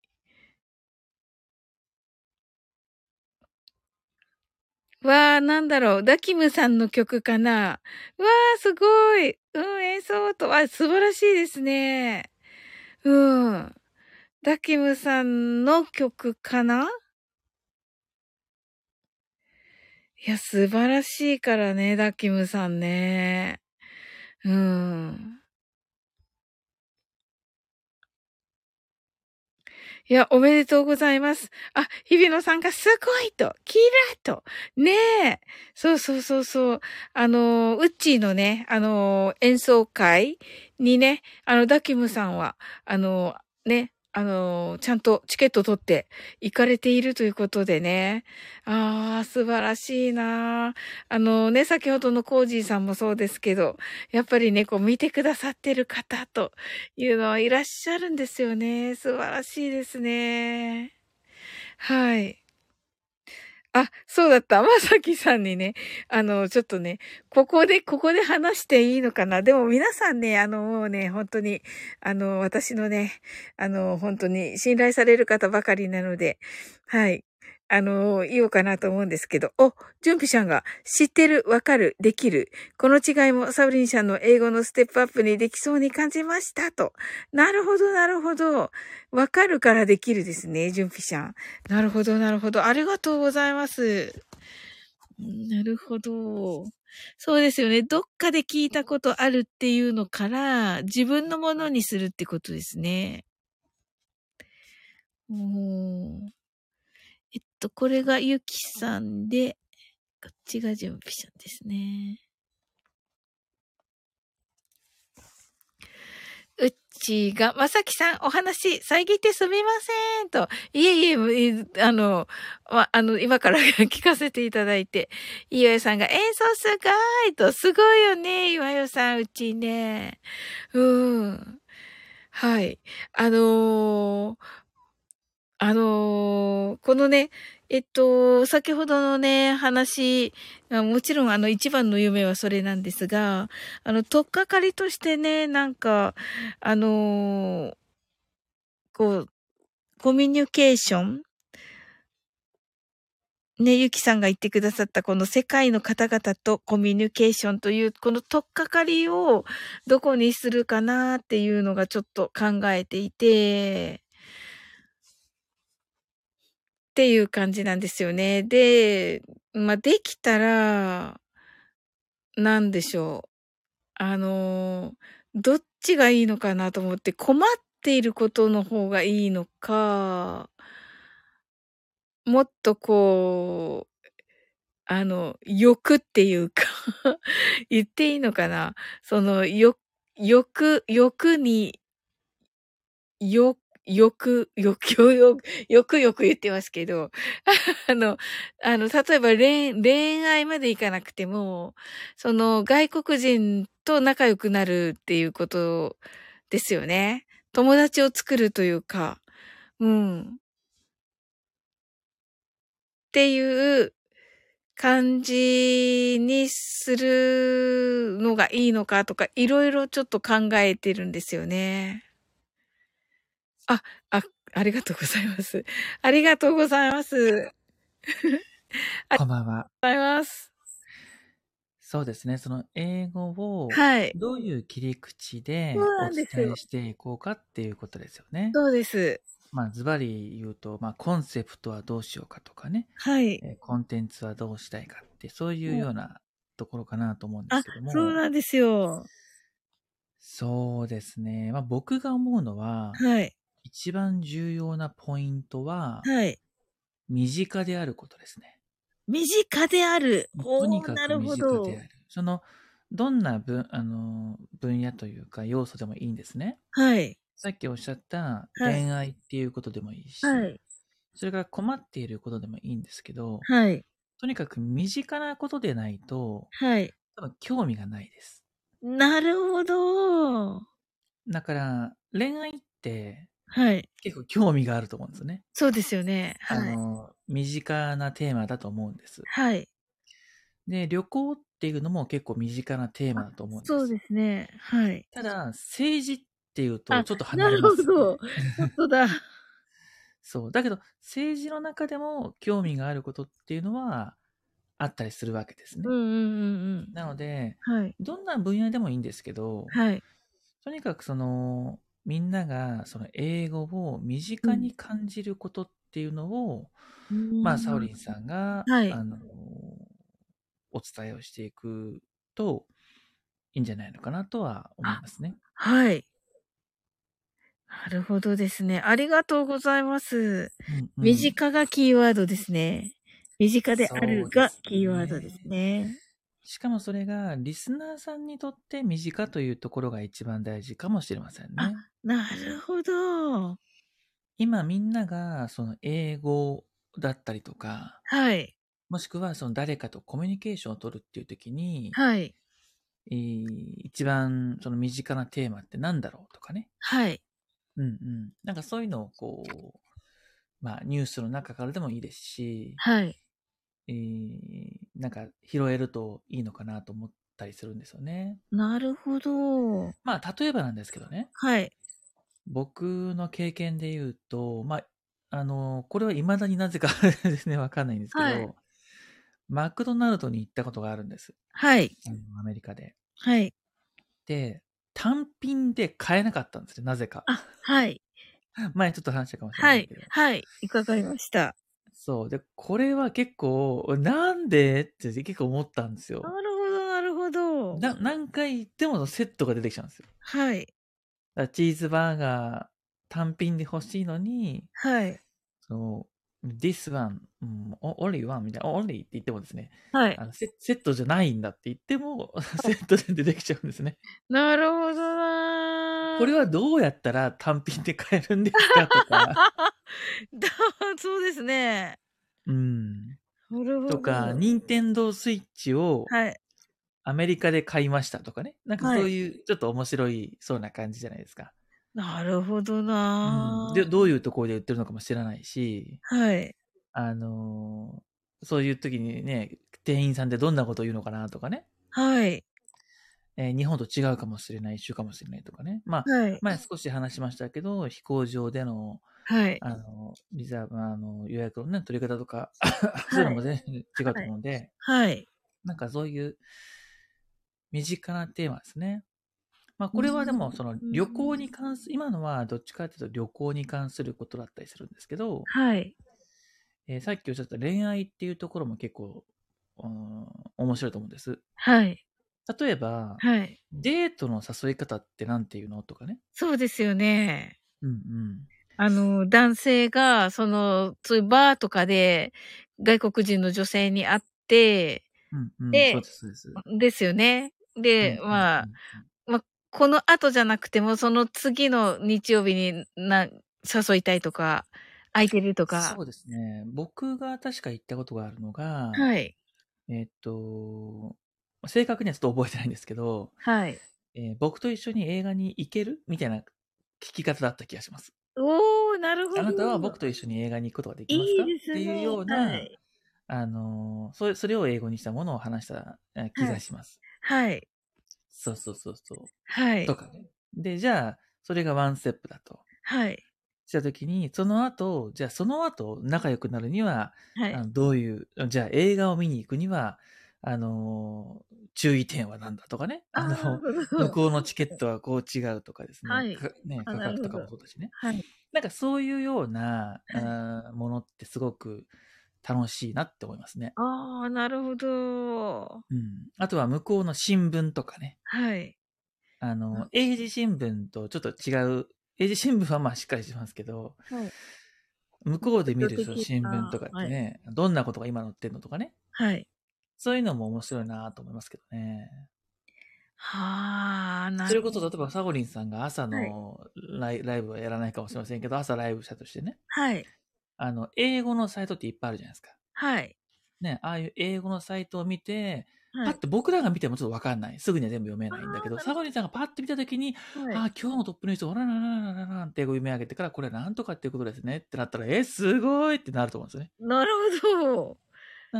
わー、なんだろう。ダキムさんの曲かな？わー、すごい。うん、演奏と、あ、素晴らしいですね。うん。ダキムさんの曲かな？いや、素晴らしいからね、ダキムさんね。うん。いや、おめでとうございます。あ、日比野さんがすごいと、キラと。ねえ。そうそうそうそう。あの、ウッチーのね、あの、演奏会にね、あの、ダキムさんは、あの、ね、あの、ちゃんとチケット取って行かれているということでね。ああ、素晴らしいなあのね、先ほどのコージーさんもそうですけど、やっぱりね、こう見てくださってる方というのはいらっしゃるんですよね。素晴らしいですね。はい。あ、そうだった。<laughs> まさきさんにね、あの、ちょっとね、ここで、ここで話していいのかな？でも皆さんね、あの、もうね、本当に、あの、私のね、あの、本当に信頼される方ばかりなので、はい。あの、言おうかなと思うんですけど、お、ジュンピシャンが知ってる、わかる、できる。この違いもサブリンさんの英語のステップアップにできそうに感じましたと。なるほど、なるほど。わかるからできるですね、ジュンピシャン。なるほど、なるほど。ありがとうございます。なるほど。そうですよね。どっかで聞いたことあるっていうのから、自分のものにするってことですね。おーと、これがゆきさんで、こっちが準備者ですね。うちが、まさきさん、お話、遮ってすみません、と。いえいえ、あの、ま、あの、今から <laughs> 聞かせていただいて。いわよさんが演奏すごいと、すごいよね、いわよさん、うちね。うん。はい。あのー、あのー、このね、えっと、先ほどのね、話、もちろんあの一番の夢はそれなんですが、あの、とっかかりとしてね、なんか、あのー、こう、コミュニケーションね、ゆきさんが言ってくださったこの世界の方々とコミュニケーションという、このとっかかりをどこにするかなっていうのがちょっと考えていて、っていう感じなんですよね。で、まあ、できたら、なんでしょう。あの、どっちがいいのかなと思って困っていることの方がいいのか、もっとこう、あの、欲っていうか <laughs> 言っていいのかなその、欲、欲、欲に、欲よく、よく、よく、よくよく言ってますけど、<laughs> あの、あの、例えば恋、恋愛までいかなくても、その外国人と仲良くなるっていうことですよね。友達を作るというか、うん。っていう感じにするのがいいのかとか、いろいろちょっと考えてるんですよね。あ、あ、ありがとうございます。ありがとうございます。こんばんは。ありがとうございます。そうですね。その英語を、はい。どういう切り口でお伝えしていこうかっていうことですよね。そうです。まあ、ズバリ言うと、まあ、コンセプトはどうしようかとかね。はい。えコンテンツはどうしたいかって、そういうようなところかなと思うんですけども。そうなんですよ。そうですね。まあ、僕が思うのは、はい。一番重要なポイントは、はい。身近であることですね。身近である。とにかく身近である。その、どんな分、あの、分野というか要素でもいいんですね。はい。さっきおっしゃった恋愛っていうことでもいいし、はい。それから困っていることでもいいんですけど、はい。とにかく身近なことでないと、はい。多分興味がないです。なるほど。だから、恋愛って、はい。結構興味があると思うんですよね。そうですよね。はい。あの、身近なテーマだと思うんです。はい。で、旅行っていうのも結構身近なテーマだと思うんです。そうですね。はい。ただ、政治っていうとちょっと離れます、ね、なるほど。<laughs> 本当だ。そう。だけど、政治の中でも興味があることっていうのはあったりするわけですね。うんうんうんうん。なので、はい、どんな分野でもいいんですけど、はい、とにかくその、みんながその英語を身近に感じることっていうのを、うん、まあ、サオリンさんが、はい、あの、お伝えをしていくといいんじゃないのかなとは思いますね。はい。なるほどですね。ありがとうございます。うんうん、身近がキーワードですね。身近であるがキーワードですね。しかもそれがリスナーさんにとって身近というところが一番大事かもしれませんね。なるほど。今みんながその英語だったりとか、はい。もしくはその誰かとコミュニケーションを取るっていう時に、はい。えー、一番その身近なテーマって何だろうとかね。はい。うんうん。なんかそういうのをこう、まあニュースの中からでもいいですし、はい。えー、なんか拾えるといいのかなと思ったりするんですよね。なるほど。まあ、例えばなんですけどね。はい。僕の経験で言うと、まあ、あの、これは未だになぜかですね、わかんないんですけど、はい、マクドナルドに行ったことがあるんです。はい。アメリカで。はい。で、単品で買えなかったんですよ、なぜか。あ、はい。<laughs> 前ちょっと話したかもしれないけど。はい、はい、伺いました。そう。で、これは結構、なんで？って結構思ったんですよ。なるほど、なるほど。な何回行ってもセットが出てきちゃうんですよ。はい。チーズバーガー単品で欲しいのに、はい。その、this one, うん、only one みたいな、only って言ってもですね、はい。あのセセットじゃないんだって言っても、<laughs> セットで出てきちゃうんですね。なるほどなこれはどうやったら単品で買えるんですかとか。<laughs> そうですね。うん。なるほど。とか、任天堂スイッチを、はい。アメリカで買いましたとかね。なんかそういう、ちょっと面白いそうな感じじゃないですか。なるほどな、うん、で、どういうところで売ってるのかも知らないし、はい。あのー、そういう時にね、店員さんでどんなことを言うのかなとかね。はい。えー、日本と違うかもしれない、一緒かもしれないとかね。まあ、はい、前少し話しましたけど、飛行場での、はい。あの、ビザ、あの、予約のね、取り方とか、そういうのも全然違うと思うんで、はい。はい、なんかそういう身近なテーマですね。まあ、これはでも、その旅行に関す、今のはどっちかというと旅行に関することだったりするんですけど、はい。えー、さっきおっしゃった恋愛っていうところも結構、うん、面白いと思うんです。はい。例えば、はい。デートの誘い方って何て言うのとかね。そうですよね。うんうん。あの、男性が、その、そういうバーとかで、外国人の女性に会って、うんうん、で、そうです、そうです。ですよね。で、まあ、この後じゃなくても、その次の日曜日にな、誘いたいとか、空いてるとか。そうですね。僕が確か行ったことがあるのが、はい。えっと、正確にはちょっと覚えてないんですけど、はい。えー、僕と一緒に映画に行ける？みたいな聞き方だった気がします。おー、なるほど。あなたは僕と一緒に映画に行くことができますか？ね、っていうような、はい、あのそれ、それを英語にしたものを話した気がします。はい。はいそうそうそうそう。はい。とかね。で、じゃあ、それがワンステップだと。はい。したときに、その後、じゃあその後仲良くなるには、はい、あのどういう、じゃあ映画を見に行くには、あのー、注意点は何だとかね。あの、向こうのチケットはこう違うとかですね。はい、ね価格とかもそうだしね。はい。なんかそういうような、あものってすごく楽しいなって思いますね。ああ、なるほど。うん。あとは向こうの新聞とかね。はい。あの、英字新聞とちょっと違う、英字新聞はまあしっかりしますけど、はい、向こうで見る新聞とかってね、はい、どんなことが今載ってんのとかね。はい。そういうのも面白いなと思いますけどね。はあ、なるほど。それこそ、例えば、サゴリンさんが朝のライ,、ライブはやらないかもしれませんけど、朝ライブしたとしてね。はい。あの、英語のサイトっていっぱいあるじゃないですか。はい。ね、ああいう英語のサイトを見て、はい、パッと僕らが見てもちょっとわかんない。すぐには全部読めないんだけど、サゴリンさんがパッと見たときに、はい、ああ、今日のトップニュース、おららららららって英語読み上げてから、これなんとかっていうことですねってなったら、え、すごいってなると思うんですよね。なるほど。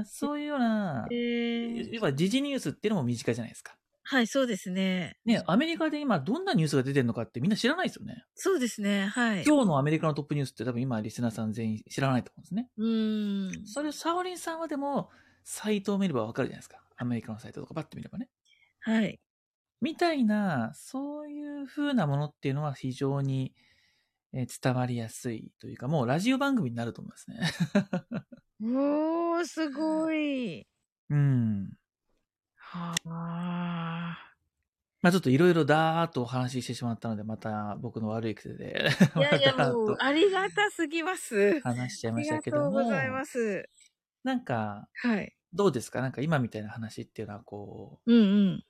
そういうような、えー、要は時事ニュースっていうのも身近じゃないですか。はい、そうですね。ね、アメリカで今どんなニュースが出てるのかってみんな知らないですよね。そうですね、はい。今日のアメリカのトップニュースって多分今リスナーさん全員知らないと思うんですね。うん。それをサオリンさんはでも、サイトを見ればわかるじゃないですか。アメリカのサイトとかパッと見ればね。はい。みたいな、そういう風なものっていうのは非常に、え伝わりやすいというか、もうラジオ番組になると思いますね。おー、すごい。うん。はあ。まあちょっといろいろだーっとお話ししてしまったので、また僕の悪い癖で。<laughs> いやいや、もう、ありがたすぎます。話しちゃいましたけども。ありがとうございます。なんか、はい。どうですか？なんか今みたいな話っていうのはこう、うんうん。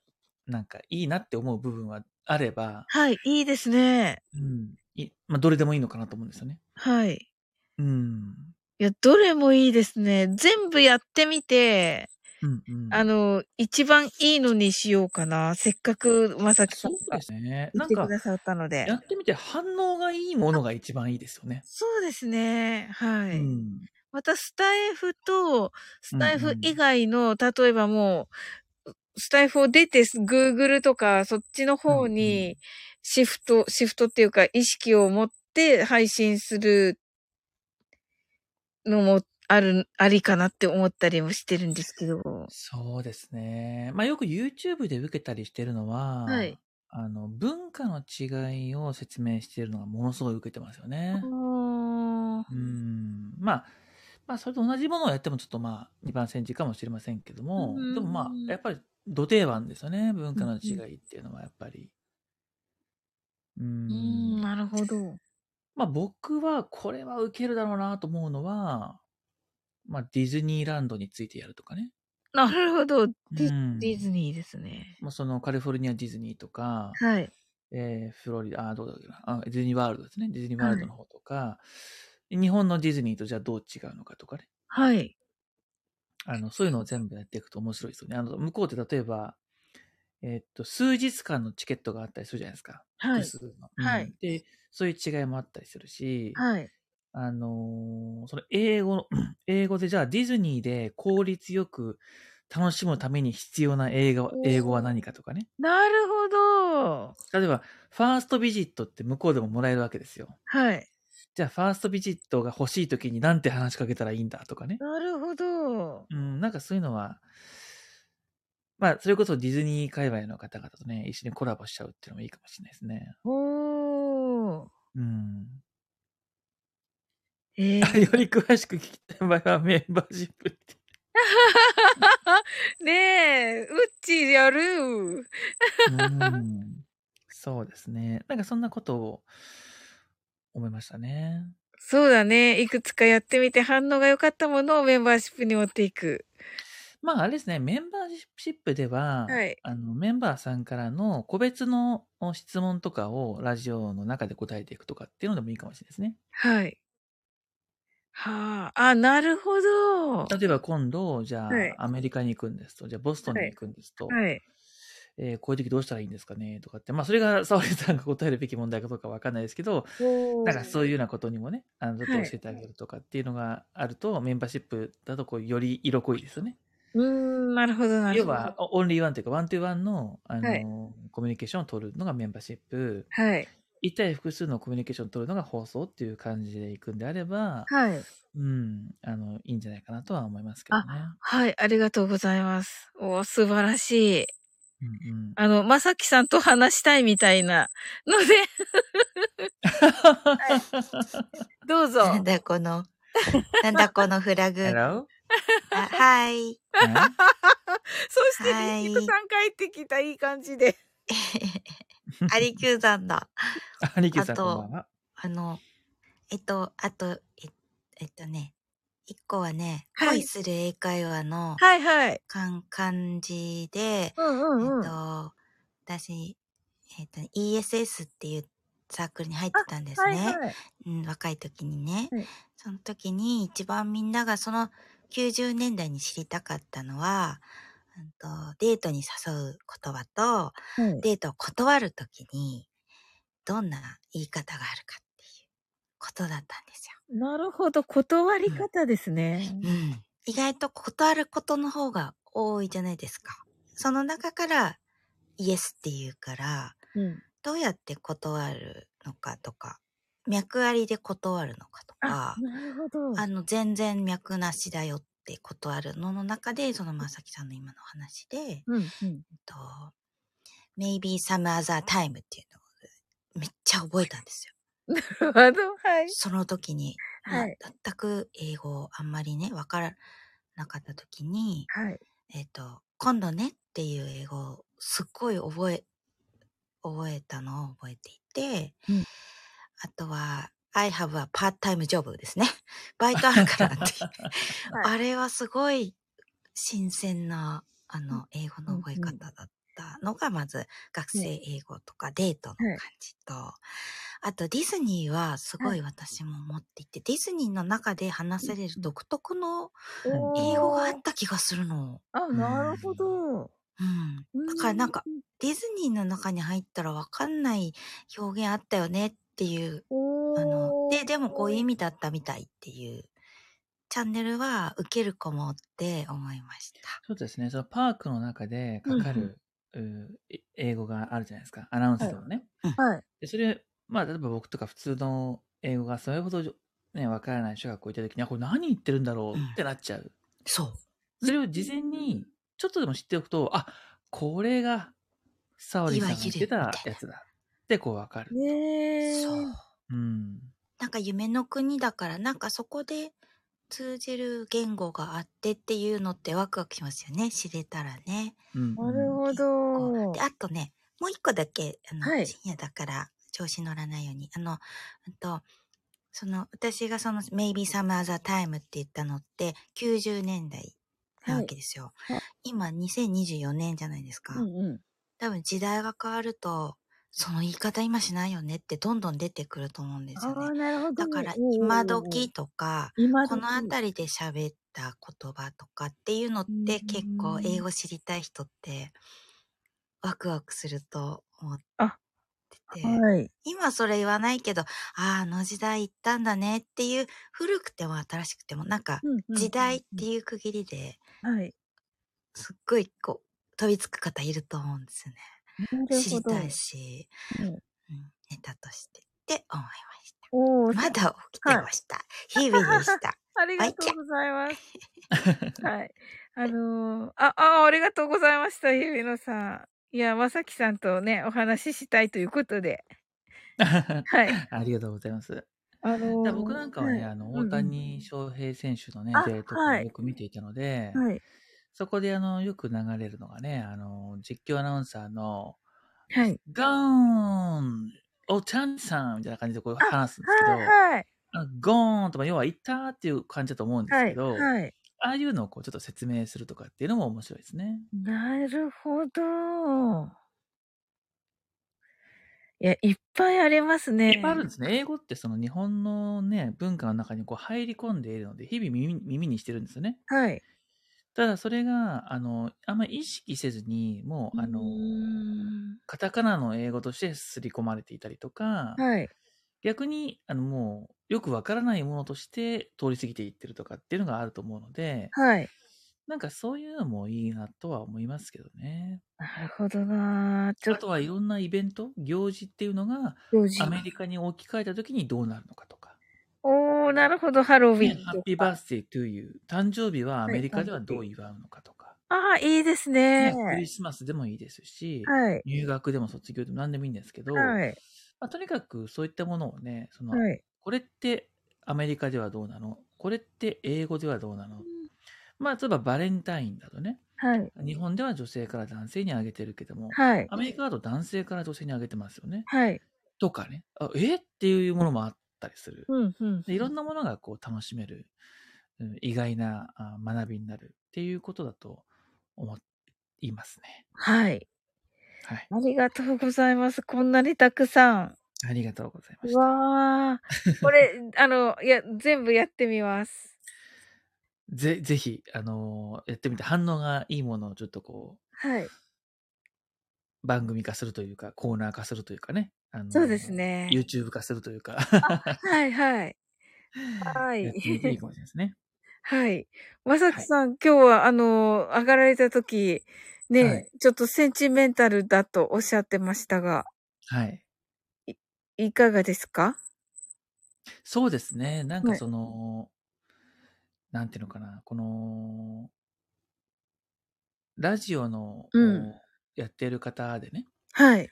なんかいいなって思う部分はあれば。はい、いいですね。うん。いまあどれでもいいのかなと思うんですよね。はい。うん。いや、どれもいいですね。全部やってみて、うんうん、あの、一番いいのにしようかな。せっかくまさきさんが言ってくださったので。やってみて反応がいいものが一番いいですよね。そうですね。はい。うん、またスタイフと、スタイフ以外の、例えばもう、スタイフを出て、Google とか、そっちの方に、シフト、シフトっていうか、意識を持って配信するのもある、ありかなって思ったりもしてるんですけど。そうですね。まあよく YouTube で受けたりしてるのは、はい。あの、文化の違いを説明しているのがものすごい受けてますよね。うん。まあ、まあ、それと同じものをやってもちょっとまあ、2番煎じかもしれませんけども、でもまあ、やっぱり、土定番ですよね。文化の違いっていうのはやっぱり。うん。なるほど。まあ僕はこれは受けるだろうなと思うのは、まあディズニーランドについてやるとかね。なるほど。ディうん、ディズニーですね。まあそのカリフォルニアディズニーとか、はい。えー、フロリダ、あ、どうだっけなあ、ディズニーワールドですね。ディズニーワールドの方とか、はい、日本のディズニーとじゃあどう違うのかとかね。はい。あの、そういうのを全部やっていくと面白いですよね。あの、向こうって例えば、えー、っと、数日間のチケットがあったりするじゃないですか。はい。はい。で、そういう違いもあったりするし、はい。あのー、その英語、<clears throat> 英語でじゃあディズニーで効率よく楽しむために必要な英語英語は何かとかね。なるほど。例えば、ファーストビジットって向こうでももらえるわけですよ。はい。じゃあ、ファーストビジットが欲しい時になんて話しかけたらいいんだとかね。なるほど。うん、なんかそういうのは、まあ、それこそディズニー界隈の方々とね、一緒にコラボしちゃうっていうのもいいかもしれないですね。おー。うん。えー、<laughs> より詳しく聞きたい場合はメンバーシップって。<laughs> ねえ、うっちやる。うん。そうですね。なんかそんなことを思いましたね。そうだね。いくつかやってみて反応が良かったものをメンバーシップに持っていく。まあ、あれですね、メンバーシップでは、はい。あの、メンバーさんからの個別の質問とかをラジオの中で答えていくとかっていうのでもいいかもしれないですね。はい。はあ、あ、なるほど。例えば今度、じゃあ、はい、アメリカに行くんですと、じゃあボストンに行くんですと、はい。えー、こういう時どうしたらいいんですかねとかって、まあ、それが沙織さんが答えるべき問題かどうかわかんないですけど、なんかそういうようなことにもね、あの、ちょっと教えてあげるとかっていうのがあると、はい、メンバーシップだと、こう、より色濃いですよね。うん、なるほど、なるほど。要は、オンリーワンというか、ワントゥーワンの、あの、はい、コミュニケーションを取るのがメンバーシップ。はい。一対複数のコミュニケーションを取るのが放送っていう感じでいくんであれば、はい。うん、あの、いいんじゃないかなとは思いますけどね。はい、ありがとうございます。お素晴らしい。うんうん、あの、まさきさんと話したいみたいなので <laughs> はい、どうぞ。なんだこの、なんだこのフラグ。Hello? <laughs> はい。<laughs> そして、リキさん帰ってきたいい感じで。<laughs> アリキューさんだ。アリキューさんこんばんは。あの、えっと、あと、ええっとね、一個はね、はい、恋する英会話の、はいはい。漢字で、うんうんうん、えっと、私、えっと、ESS っていうサークルに入ってたんですね。はいはい、うん、若い時にね、はい、その時に一番みんながその90年代に知りたかったのは、うんと、デートに誘う言葉と、うん、デートを断る時に、どんな言い方があるかっていうことだったんですよ。なるほど、断り方ですね。うん。うん、意外と断ることの方が多いじゃないですか。その中からイエスって言うから、うん、どうやって断るのかとか、脈ありで断るのかとか、なるほど。あの、全然脈なしだよって断るのの中で、そのまさきさんの今の話で、うんうん、と maybe some other time っていうのをめっちゃ覚えたんですよ。<laughs> なるほど、はい。その時に、はい、全く英語あんまりね、わからなかった時に、はい、えっ、ー、と、今度ねっていう英語をすっごい覚え、覚えたのを覚えていて、うん、あとは、I have a part-time job ですね。<laughs> バイトあるからって <laughs> はい、あれはすごい新鮮な、あの、英語の覚え方だったのが、まず、学生英語とかデートの感じと、あとディズニーはすごい。私も持っていて、ディズニーの中で話せれる独特の英語があった気がするの。あ、なるほど。うん。だからなんか、ディズニーの中に入ったらわかんない表現あったよねっていう。あの、で、でもこういう意味だったみたいっていうチャンネルは受けるかもって思いました。そうですね。そのパークの中でかかる、うえ英語があるじゃないですか。アナウンスでもね。はい。で、それ、まあ、例えば僕とか普通の英語がそれほどね、わからない小学校行った時に、あ、これ何言ってるんだろうってなっちゃう。そう。それを事前に、ちょっとでも知っておくと、あ、これが、沙織さんが言ってたやつだってこうわかる。ねえ。そう。うん。なんか夢の国だから、なんかそこで通じる言語があってっていうのってワクワクしますよね。知れたらね。うん、なるほこどう。で、あとね、もう一個だけ、あの、はい深夜だから調子乗らないように。あの、うんと、その、私がその、maybe some other time って言ったのって90年代なわけですよ。はい今2024年じゃないですか。うんうん。多分時代が変わると、その言い方今しないよねってどんどん出てくると思うんですよね。なるほど。だから今時、とか、このあたりで喋った言葉とかっていうのってうん結構英語知りたい人ってワクワクすると思ってあて、はい。今それ言わないけど、ああ、あの時代行ったんだねっていう古くても新しくてもなんか時代っていう区切りではい。すっごいこう飛びつく方いると思うんですよね。知りたいし、うんうん、ネタとしてって思いましおお、た。まだ起きてました。日々でした。<laughs> ありがとうございます。はい。あのーあ、あ、ありがとうございました、ゆみのさん。いや、まさきさんとね、お話ししたいということで。<laughs> はい。ありがとうございます。あのーだ僕なんかはね、はいあの、大谷翔平選手のね、あ試合とかはいよく見ていたので、はい。そこであの、よく流れるのがね、あの、実況アナウンサーの、はい。ガーンおチャンさんみたいな感じでこう話すんですけど、はい。はい。あのゴーンとか、要は行ったっていう感じだと思うんですはい。けど、はい。ああいうのをこうちょっと説明するとかっていうのも面白いですね。なるほど。いや、いっぱいありますね。いっぱいあるんですね。英語ってその日本のね、文化の中にこう入り込んでいるので、日々耳に耳にしてるんですよね。はい。ただそれが、あの、あんまり意識せずに、もう、あのカタカナの英語として刷り込まれていたりとか、はい。逆に、あの、もう、よくわからないものとして通り過ぎていってるとかっていうのがあると思うので、はい。なんかそういうのもいいなとは思いますけどね。なるほどなちょあっと、とはいろんなイベント、行事っていうのが、用事アメリカに置き換えた時にどうなるのかとか。おー、なるほど、ハロウィンハッピーバースデートゥーユー。誕生日はアメリカではどう祝うのかとか。ああ、いいですねね。クリスマスでもいいですし、はい。入学でも卒業でも何でもいいんですけど、はい。まあ、とにかくそういったものをね、その、はい。これってアメリカではどうなの？これって英語ではどうなの？まあ、例えばバレンタインだとね、はい。日本では女性から男性にあげてるけども、はい。アメリカだと男性から女性にあげてますよね。はい。とかね、あえ？っていうものもあったりする。うん、うん。でいろんなものがこう楽しめる、うん意外なあ学びになるっていうことだと思いますね。はい。はい。ありがとうございます。こんなにたくさん。ありがとうございまうした。わー。<laughs> これ、あの、いや、全部やってみます。ぜ、ぜひ、あのーやってみて反応がいいものをちょっとこはい。う、番組化するというか、コーナー化するというかね。あのーそうですね。YouTube 化するというか、はい、はい。はいいい。かもしれないですね。はい。まさきさん、今日は、あの、上がられた時、ね、はいちょっとセンチメンタルだとおっしゃってましたが、はい。いかがですか？そうですね。なんはいかその、なんていうのかな、この、ラジオの、うんやってる方でね、はい。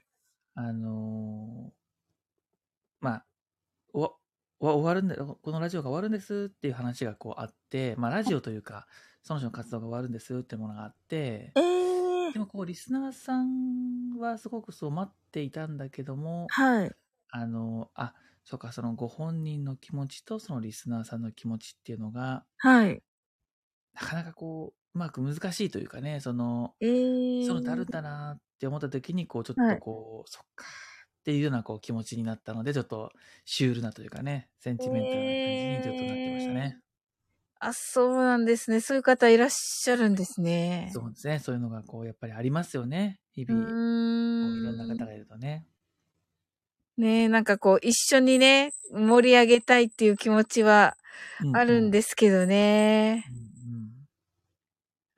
あのーまあ、おわ終わるんだこのラジオが終わるんですっていう話がこうあって、まあラジオというか、その人の活動が終わるんですってものがあってえ、えでもこうリスナーさんはすごくそう待っていたんだけども、はい。あの、あ、そうか、そのご本人の気持ちとそのリスナーさんの気持ちっていうのが、はい。なかなかこう、うまく難しいというかね、その、ええそういうのってあるんだなって思った時に、こう、ちょっとこう、そっかっていうようなこう気持ちになったので、ちょっとシュールなというかね、センチメンタルな感じにちょっとなってましたね。あ、そうなんですね。そういう方いらっしゃるんですね。そうですね。そういうのがこう、やっぱりありますよね。日う々、こういろんなーん方がいるとね。ねえ、なんかこう、一緒にね、盛り上げたいっていう気持ちはあるんですけどね。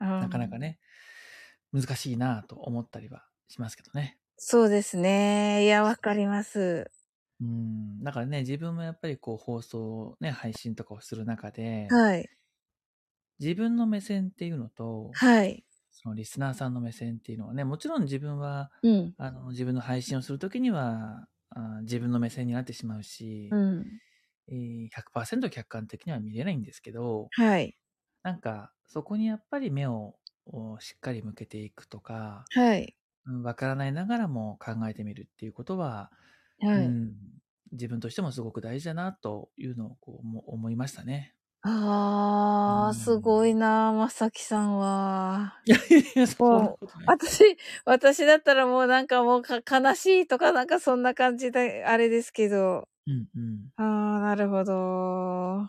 うんうん、なかなかね、難しいなと思ったりはしますけどね。そうですね。いや、わかります。うん。だからね、自分もやっぱりこう放送、ね、配信とかをする中で、はい。自分の目線っていうのと、はい。そのリスナーさんの目線っていうのはね、もちろん自分は、うん、あの自分の配信をするときにはあ、自分の目線になってしまうし、うん、えー、100%客観的には見れないんですけど、はい。なんか、そこにやっぱり目をしっかり向けていくとか、はい。わからないながらも考えてみるっていうことは、はい、うん、自分としてもすごく大事だなというのをこう思いましたね。ああ、すごいな、まさきさんは。いやいやいや、そう。私、私だったらもうなんかもう悲しいとかなんかそんな感じで、あれですけど。うんうん。ああ、なるほど。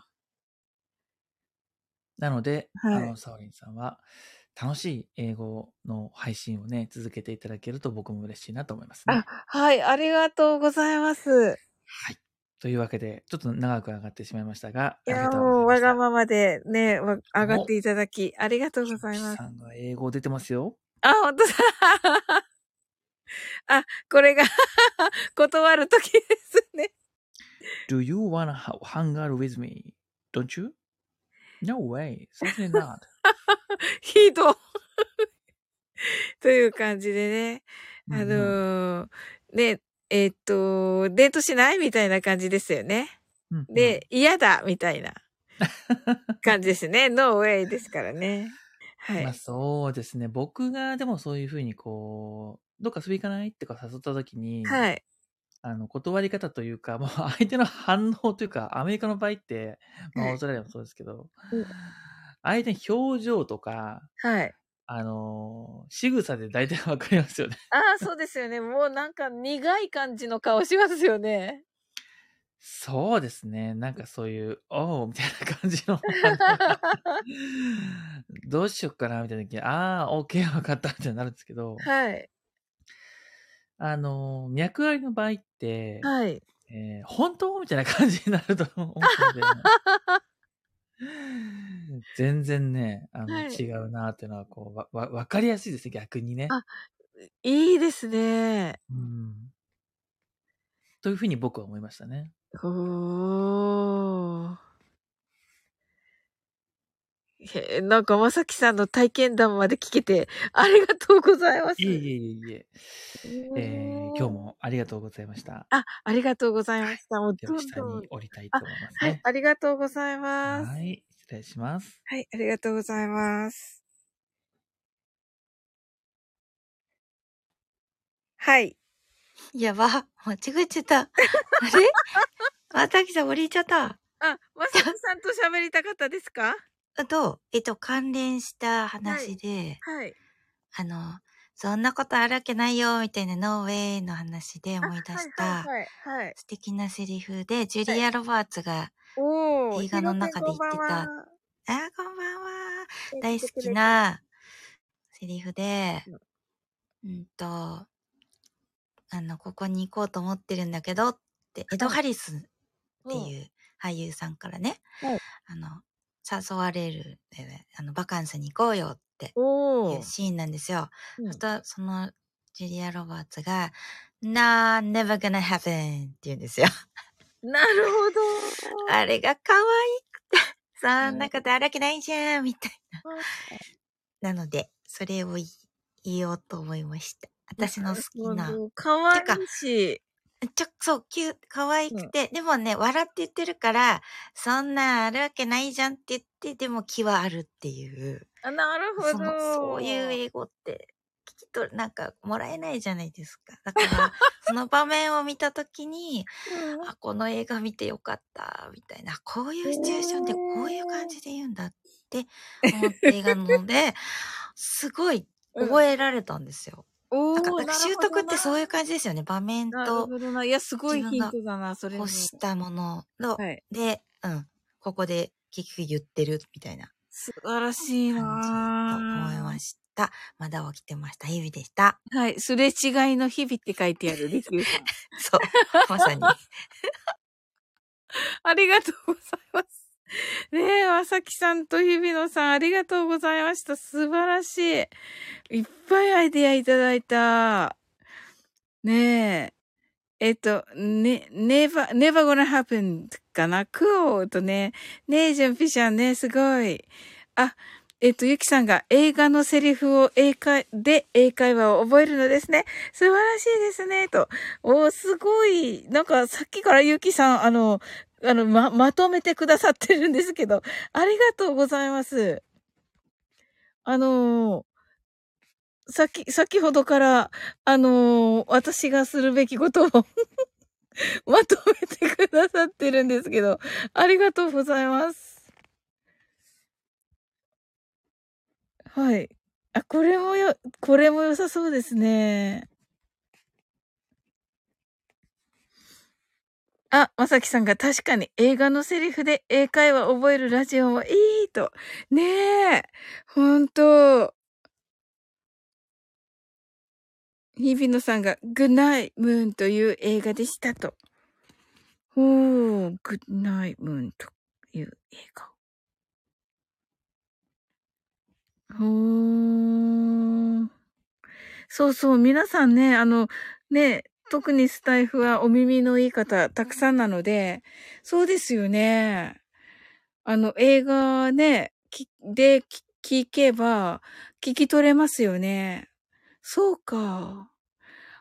なので、はい、あの、サオリンさんは、楽しい英語の配信をね、続けていただけると僕も嬉しいなと思いますね。あ、はい、ありがとうございます。はい。というわけで、ちょっと長く上がってしまいましたが、いや、もうわがままでね、上がっていただき、ありがとうございます。さんが英語出てますよ。あ、ほんとだ。<laughs> あ、これが <laughs> 断るときですね。Do you wanna hang out with me? Don't you? No way. Certainly not. <laughs> ひどという感じでね。あのー、ね、えー、っと、デートしないみたいな感じですよね。うんうん、で、嫌だみたいな <laughs> 感じですね。ノーウェイですからね。はい。まあそうですね。僕がでもそういうふうにこう、どっか遊び行かないってか誘った時に、はい。あの、断り方というか、もう <laughs> 相手の反応というか、アメリカの場合って、まあ、オーストラリアもそうですけど、相手の表情とか、はい。あのー、仕草で大体わかりますよね。ああ、そうですよね。もうなんか苦い感じの顔しますよね。そうですね。なんかそういう、おうみたいな感じの。<laughs> どうしよっかなみたいな時ああ、OK、わかったみたいになるんですけど、はい。あの、脈ありの場合って、はい。えー、本当？みたいな感じになると思うので、<laughs> 全然ね、あの、はい、違うなっていうのは、こう、わ、わ、わかりやすいですね、逆にね。あ、いいですね。うん。というふうに僕は思いましたね。おー。へなんか、まさきさんの体験談まで聞けて、ありがとうございます。いえいえいえ。えー、今日もありがとうございました。あ、ありがとうございました。もうどんどん下に降りたいと思いますね。はい、ありがとうございます。はい、失礼します。はい、ありがとうございます。はい。やば、間違えちゃった。あれ？<laughs> またきさん降りちゃった。あ、まさきさんと喋りたかったですか？あと、えっと、関連した話で、はい。はい、あの、そんなことあるわけないよ、みたいなノーウェイの話で思い出した、素敵なセリフで、ジュリア・ロバーツが映画の中で言ってた、あ、こんばんは。大好きなセリフで、うんと、あの、ここに行こうと思ってるんだけどって、エド・ハリスっていう俳優さんからね、あの、誘われる、あの、バカンスに行こうよっていうシーンなんですよ。うん、そしたその、ジュリア・ロバーツが、Nah, never gonna happen って言うんですよ。なるほど。<laughs> あれが可愛くて、そんなことあるわけないじゃん、みたいな。なので、それを言おうと思いました。私の好きな。可愛いし。ちょ、そう、キュ可愛くて、うん、でもね、笑って言ってるから、そんなあるわけないじゃんって言って、でも気はあるっていう。あ、なるほど。そそういう英語って、聞き取る、なんか、もらえないじゃないですか。だから、その場面を見たときに、<laughs> うん、あ、この映画見てよかった、みたいな、こういうシチュエーションでこういう感じで言うんだって思って映画なので、<laughs> すごい覚えられたんですよ。おなんか、なんか習得ってそういう感じですよね。場面と。いや、すごいヒントだな、それ。欲したものの、はい、で、うん。ここで結局言ってるみたいな。素晴らしいなと思いました。まだ起きてました。日々でした。はい。すれ違いの日々って書いてあるリキューさん。<laughs> そう。まさに。<laughs> ありがとうございます。<laughs> ねえ、まさきさんと日比野さん、ありがとうございました。素晴らしい。いっぱいアイディアいただいた。ねえ。えっと、ね、never, never gonna happen かな？クオーとね。ねえ、ジュンピシャンね、すごい。あ、えっと、ゆきさんが映画のセリフを英会、で英会話を覚えるのですね。素晴らしいですね、と。おすごい。なんか、さっきからゆきさん、あの、あの、ま、まとめてくださってるんですけど、<laughs> ありがとうございます。あのー、さき、先ほどから、あのー、私がするべきことを <laughs> まとめてくださってるんですけど、ありがとうございます。はい。あ、これもよ、これも良さそうですね。あ、まさきさんが確かに映画のセリフで英会話覚えるラジオもいいと。ねえ。ほんと。日比野さんがグッナイムーンという映画でしたと。おー、グッナイムーンという映画。ほー。そうそう、皆さんね、あの、ね、特にスタイフはお耳のいい方たくさんなので、そうですよね。あの、映画ね、で聞けば、聞き取れますよね。そうか。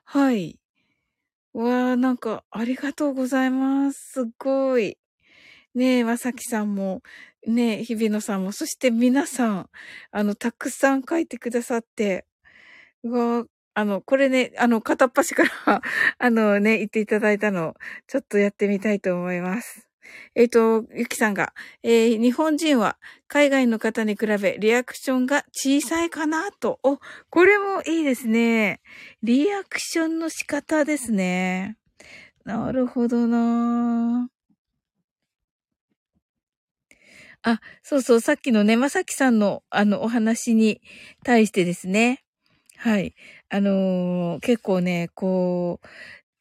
はい。わあ、なんか、ありがとうございます。すごい。ねえ、まさきさんも、ねえ、日比野さんも、そして皆さん、あの、たくさん書いてくださって、うわあの、これね、あの、片っ端から <laughs> あのね、言っていただいたの、ちょっとやってみたいと思います。えっ、ー、と、ゆきさんが、えー、日本人は海外の方に比べリアクションが小さいかなと。お、これもいいですね。リアクションの仕方ですね。なるほどなあ、そうそう、さっきのね、まさきさんのあのお話に対してですね。はい。あのー、結構ね、こう、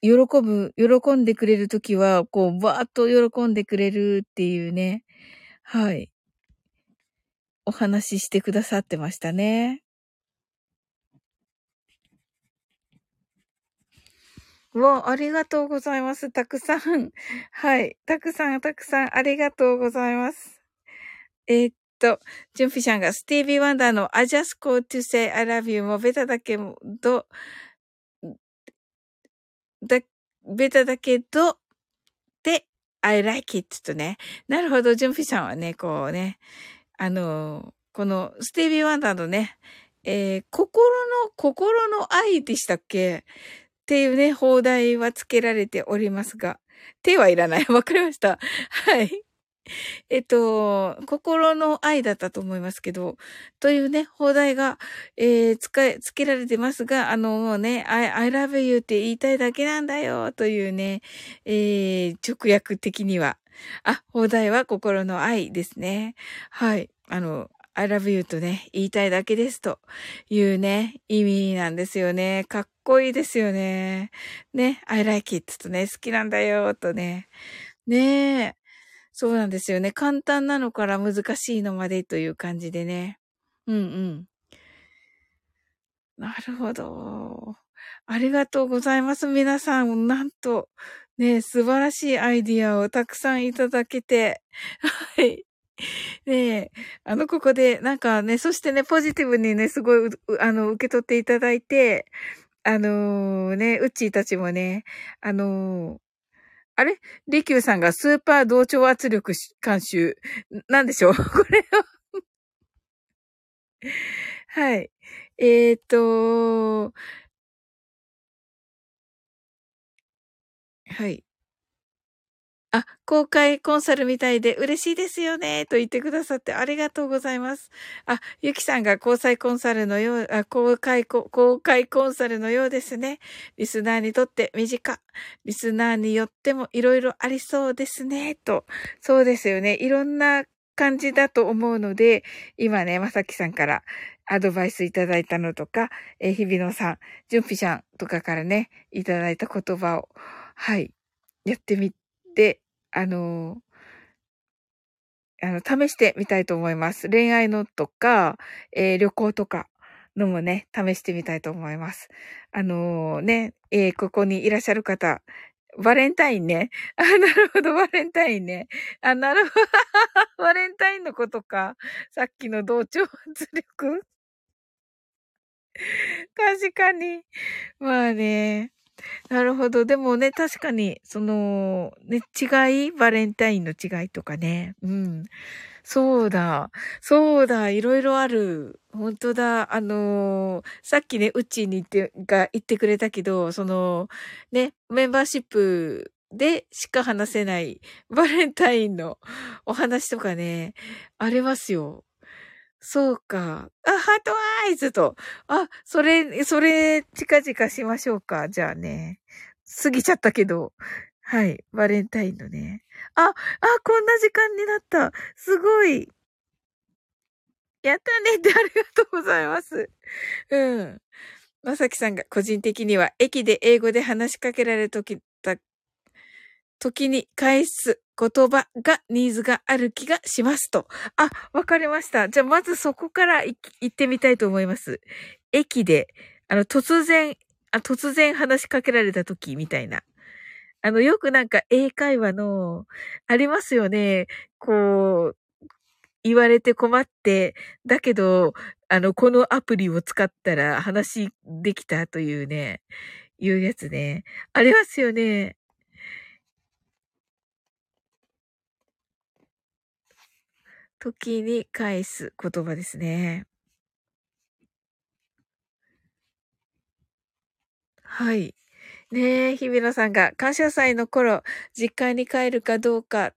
喜ぶ、喜んでくれるときは、こう、バーッと喜んでくれるっていうね。はい。お話ししてくださってましたね。わ、ありがとうございます。たくさん。はい。たくさん、たくさん、ありがとうございます。えー、っと、ジュンピシャンがスティービー・ワンダーの I just called to say I love you もベタだけど、だ、ベタだけど、で、I like it とね。なるほど、ジュンピシャンはね、こうね、あの、このスティービー・ワンダーのね、えー、心の、心の愛でしたっけ？っていうね、放題は付けられておりますが、手はいらない。わかりました。はい。えっと、心の愛だったと思いますけど、というね、放題が、えー、使え、付けられてますが、あの、もうね、I, I love you って言いたいだけなんだよ、というね、えー、直訳的には。あ、放題は心の愛ですね。はい。あの、I love you とね、言いたいだけですというね、意味なんですよね。かっこいいですよね。ね、I like it とね、好きなんだよ、とね。ねえ。そうなんですよね。簡単なのから難しいのまでという感じでね。うんうん。なるほど。ありがとうございます。皆さん、なんと、ね、素晴らしいアイディアをたくさんいただけて。はい。ねあの、ここで、なんかね、そしてね、ポジティブにね、すごい、あの、受け取っていただいて、あのー、ね、うっちーたちもね、あのー、あれ？利休さんがスーパー同調圧力監修。なんでしょう？<laughs> これははい。えっ、ー、と、はい。あ、公開コンサルみたいで嬉しいですよね、と言ってくださってありがとうございます。あ、ゆきさんが交際コンサルのよう、あ公開、公開コンサルのようですね。リスナーにとって身近。リスナーによってもいろいろありそうですね、と。そうですよね。いろんな感じだと思うので、今ね、まさきさんからアドバイスいただいたのとか、え日比野さん、じゅんぴちゃんとかからね、いただいた言葉を、はい、やってみで、であの、あの、試してみたいと思います。恋愛のとか、えー、旅行とかのもね、試してみたいと思います。あのー、ね、えー、ここにいらっしゃる方、バレンタインね。あ、なるほど、バレンタインね。あ、なるほど。<laughs> バレンタインのことか。さっきの同調圧力。確かに。まあね。なるほど。でもね、確かに、その、ね、違いバレンタインの違いとかね。うん。そうだ。そうだ。いろいろある。本当だ。あのー、さっきね、うちに行って、が言ってくれたけど、その、ね、メンバーシップでしか話せないバレンタインのお話とかね、ありますよ。そうか。あ、ハートアイズと。あ、それ、それ、近々しましょうか。じゃあね。過ぎちゃったけど。はい。バレンタインのね。あ、あ、こんな時間になった。すごい。やったねってありがとうございます。うん。まさきさんが個人的には駅で英語で話しかけられるとき、時に返す言葉がニーズがある気がしますと。あ、わかりました。じゃあまずそこから行ってみたいと思います。駅で、あの、突然、あ突然話しかけられた時みたいな。あの、よくなんか英会話の、ありますよね。こう、言われて困って、だけど、あの、このアプリを使ったら話できたというね、いうやつね。ありますよね。時に返す言葉ですね。はい。ねえ、日比野さんが感謝祭の頃、実家に帰るかどうか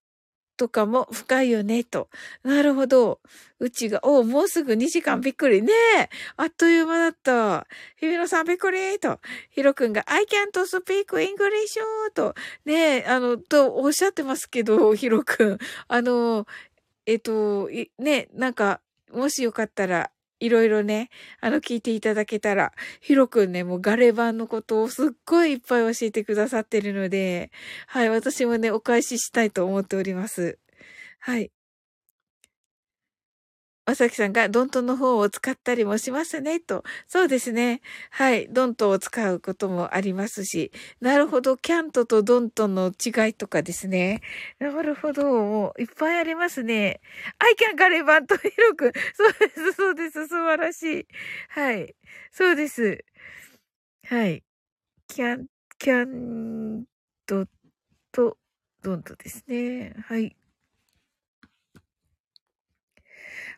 とかも深いよね、と。なるほど。うちが、おもうすぐ2時間びっくり。ねえ、あっという間だった。日比野さんびっくりと。ひろくんが、I can't speak English と。ねえ、あの、とおっしゃってますけど、ひろくん。あの、えっと、ね、なんか、もしよかったら、いろいろね、あの、聞いていただけたら、ヒロくんね、もうガレ版のことをすっごいいっぱい教えてくださってるので、はい、私もね、お返ししたいと思っております。はい。まさきさんがドントの方を使ったりもしますね、と。そうですね。はい。ドントを使うこともありますし。なるほど。キャントとドントの違いとかですね。なるほど。もういっぱいありますね。アイキャンガレバンとヒロく。そうです、そうです。素晴らしい。はい。そうです。はい。キャン、キャントとドントですね。はい。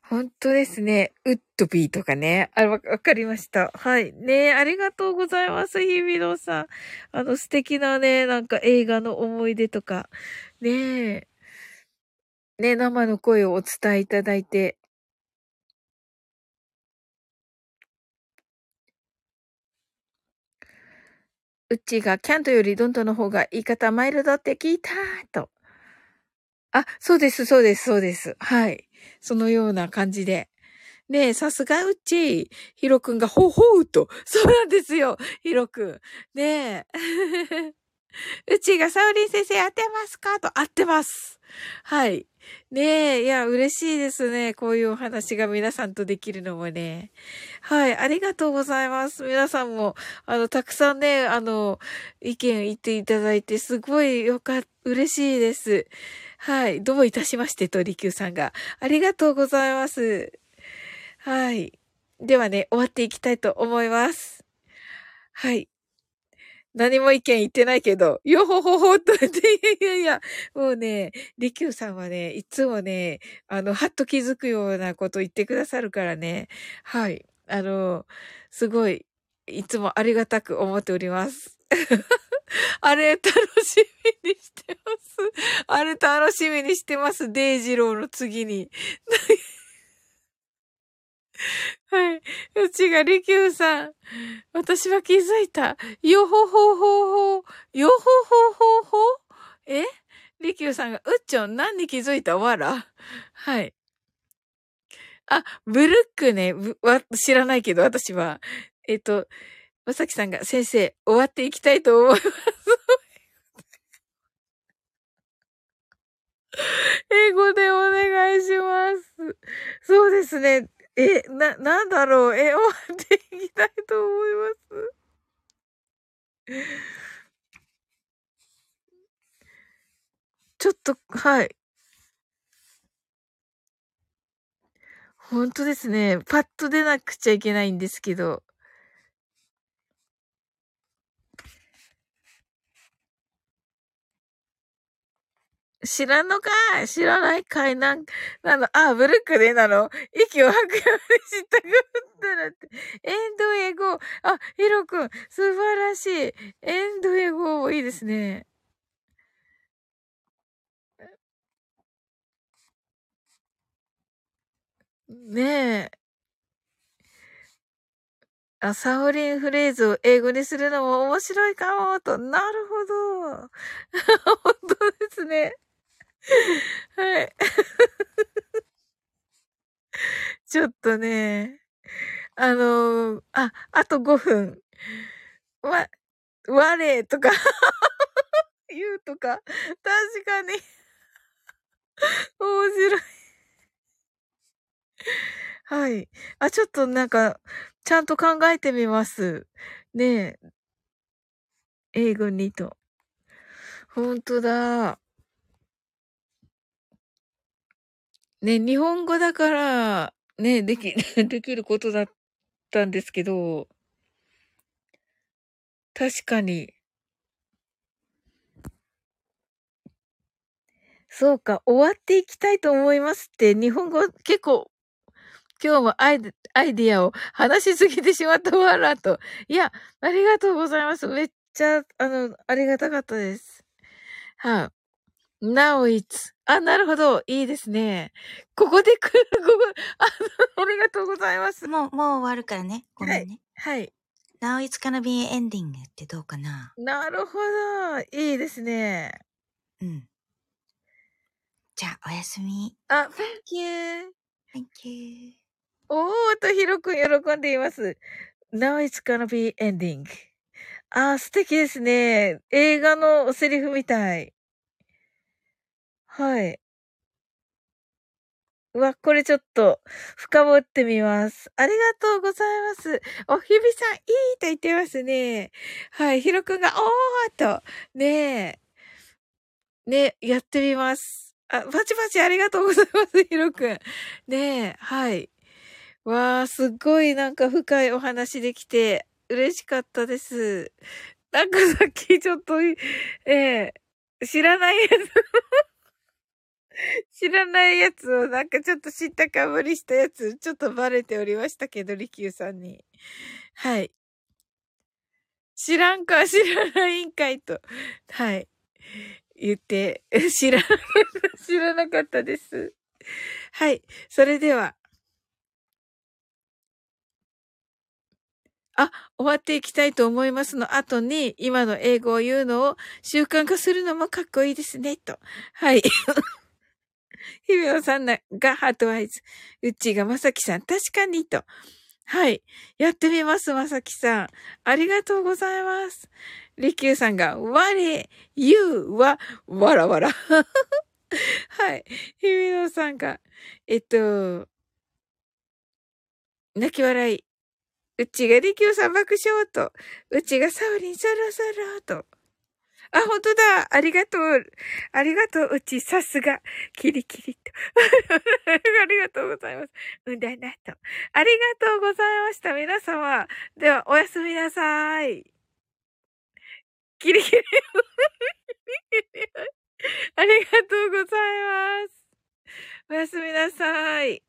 本当ですね。ウッドビーとかね。あ、わかりました。はい。ねありがとうございます、日比野さん。あの素敵なね、なんか映画の思い出とか。ねえ。ね生の声をお伝えいただいて。うちがキャントよりドントの方が言い方マイルドって聞いたと。あ、そうです、そうです、そうです。はい。そのような感じで。ねえ、さすがうち、ヒロくんがほほうと。そうなんですよ、ヒロくん。ねえ。<laughs> うちがサウリン先生合ってますか？と合ってます。はい。ねえ、いや、嬉しいですね。こういうお話が皆さんとできるのもね。はい、ありがとうございます。皆さんも、あの、たくさんね、あの、意見言っていただいて、すごいよかっ、嬉しいです。はい。どういたしましてと、りきゅうさんが。ありがとうございます。はい。ではね、終わっていきたいと思います。はい。何も意見言ってないけど、よほほほっと、<laughs> いやいやいや、もうね、りきゅうさんはね、いつもね、あの、はっと気づくようなこと言ってくださるからね、はい。あの、すごい、いつもありがたく思っております。あれ楽しみにしてます。あれ楽しみにしてます。デイジローの次に。はい。うちがりきゅうさん。私は気づいた。よほほほほ。よほほほほ。え？りきゅうさんが、うっちょん、何に気づいた？わらはい。あ、ブルックね。わ、知らないけど、私は。えっと、まさきさんが、先生、終わっていきたいと思います。<laughs> 英語でお願いしますそうですね。え、な、なんだろう。え、終わっていきたいと思います。ちょっと、はい。ほんとですね。パッと出なくちゃいけないんですけど。知らんのか知らないかい？なん、なの、あ、ブルックでなの？息を吐くようにしたくったらって。エンドエゴ。あ、ヒロくん、素晴らしい。エンドエゴもいいですね。ねえ。あ、サオリンフレーズを英語にするのも面白いかも、と。なるほど。<laughs> 本当ですね。<laughs> はい。<laughs> ちょっとね、あのー、あ、あと5分。わ、我とか <laughs> 言うとか、確かに面白いはい。あ、ちょっとなんか、ちゃんと考えてみます。ねえ。英語にと。ほんとだ。ね、日本語だから、ね、でき、<laughs> できることだったんですけど、確かに。そうか、終わっていきたいと思いますって、日本語結構、今日もアイデアイディアを <laughs> 話しすぎてしまったわらと。いや、ありがとうございます。めっちゃ、あの、ありがたかったです。はい、あ、Now it's あ、なるほど。いいですね。ここで来る、ここ、あ <laughs> ありがとうございます。もう、もう終わるからね。ごめんね。はい。はい、Now it's gonna be ending ってどうかな？なるほど。いいですね。うん。じゃあ、おやすみ。あ、thank you. Thank you. おーと、ひろくん喜んでいます。Now it's gonna be ending. あ、素敵ですね。映画のセリフみたい。はい。うわ、これちょっと、深掘ってみます。ありがとうございます。おひびさん、いいと言ってますね。はい、ひろくんが、おーと、ねえ、ねやってみます。あ、パチパチありがとうございます、ひろくん。ねえ、はい。わー、すっごいなんか深いお話できて、嬉しかったです。なんかさっきちょっと、ええー、知らないやつ知らないやつをなんかちょっと知ったかぶりしたやつ、ちょっとバレておりましたけど、リキューさんに。はい。知らんか、知らないんかいと。はい。言って、<laughs> 知ら、<laughs> 知らなかったです。はい。それでは。あ、終わっていきたいと思いますの後に、今の英語を言うのを習慣化するのもかっこいいですね、と。はい。<laughs> ひびおさんがハートワイズ。うちがまさきさん、確かにと。はい。やってみます、まさきさん。ありがとうございます。りきゅうさんが、我、ゆうは、わらわら。<laughs> はい。ひびおさんが、えっと、泣き笑い。うちがりきゅうさん爆笑と、うちがサウリンそろそろと。あ、本当だ。ありがとう。ありがとう。うち、さすが。キリキリと。<laughs> ありがとうございます。うんだなと。ありがとうございました。皆様。では、おやすみなさい。キリキリ。<laughs> ありがとうございます。おやすみなさい。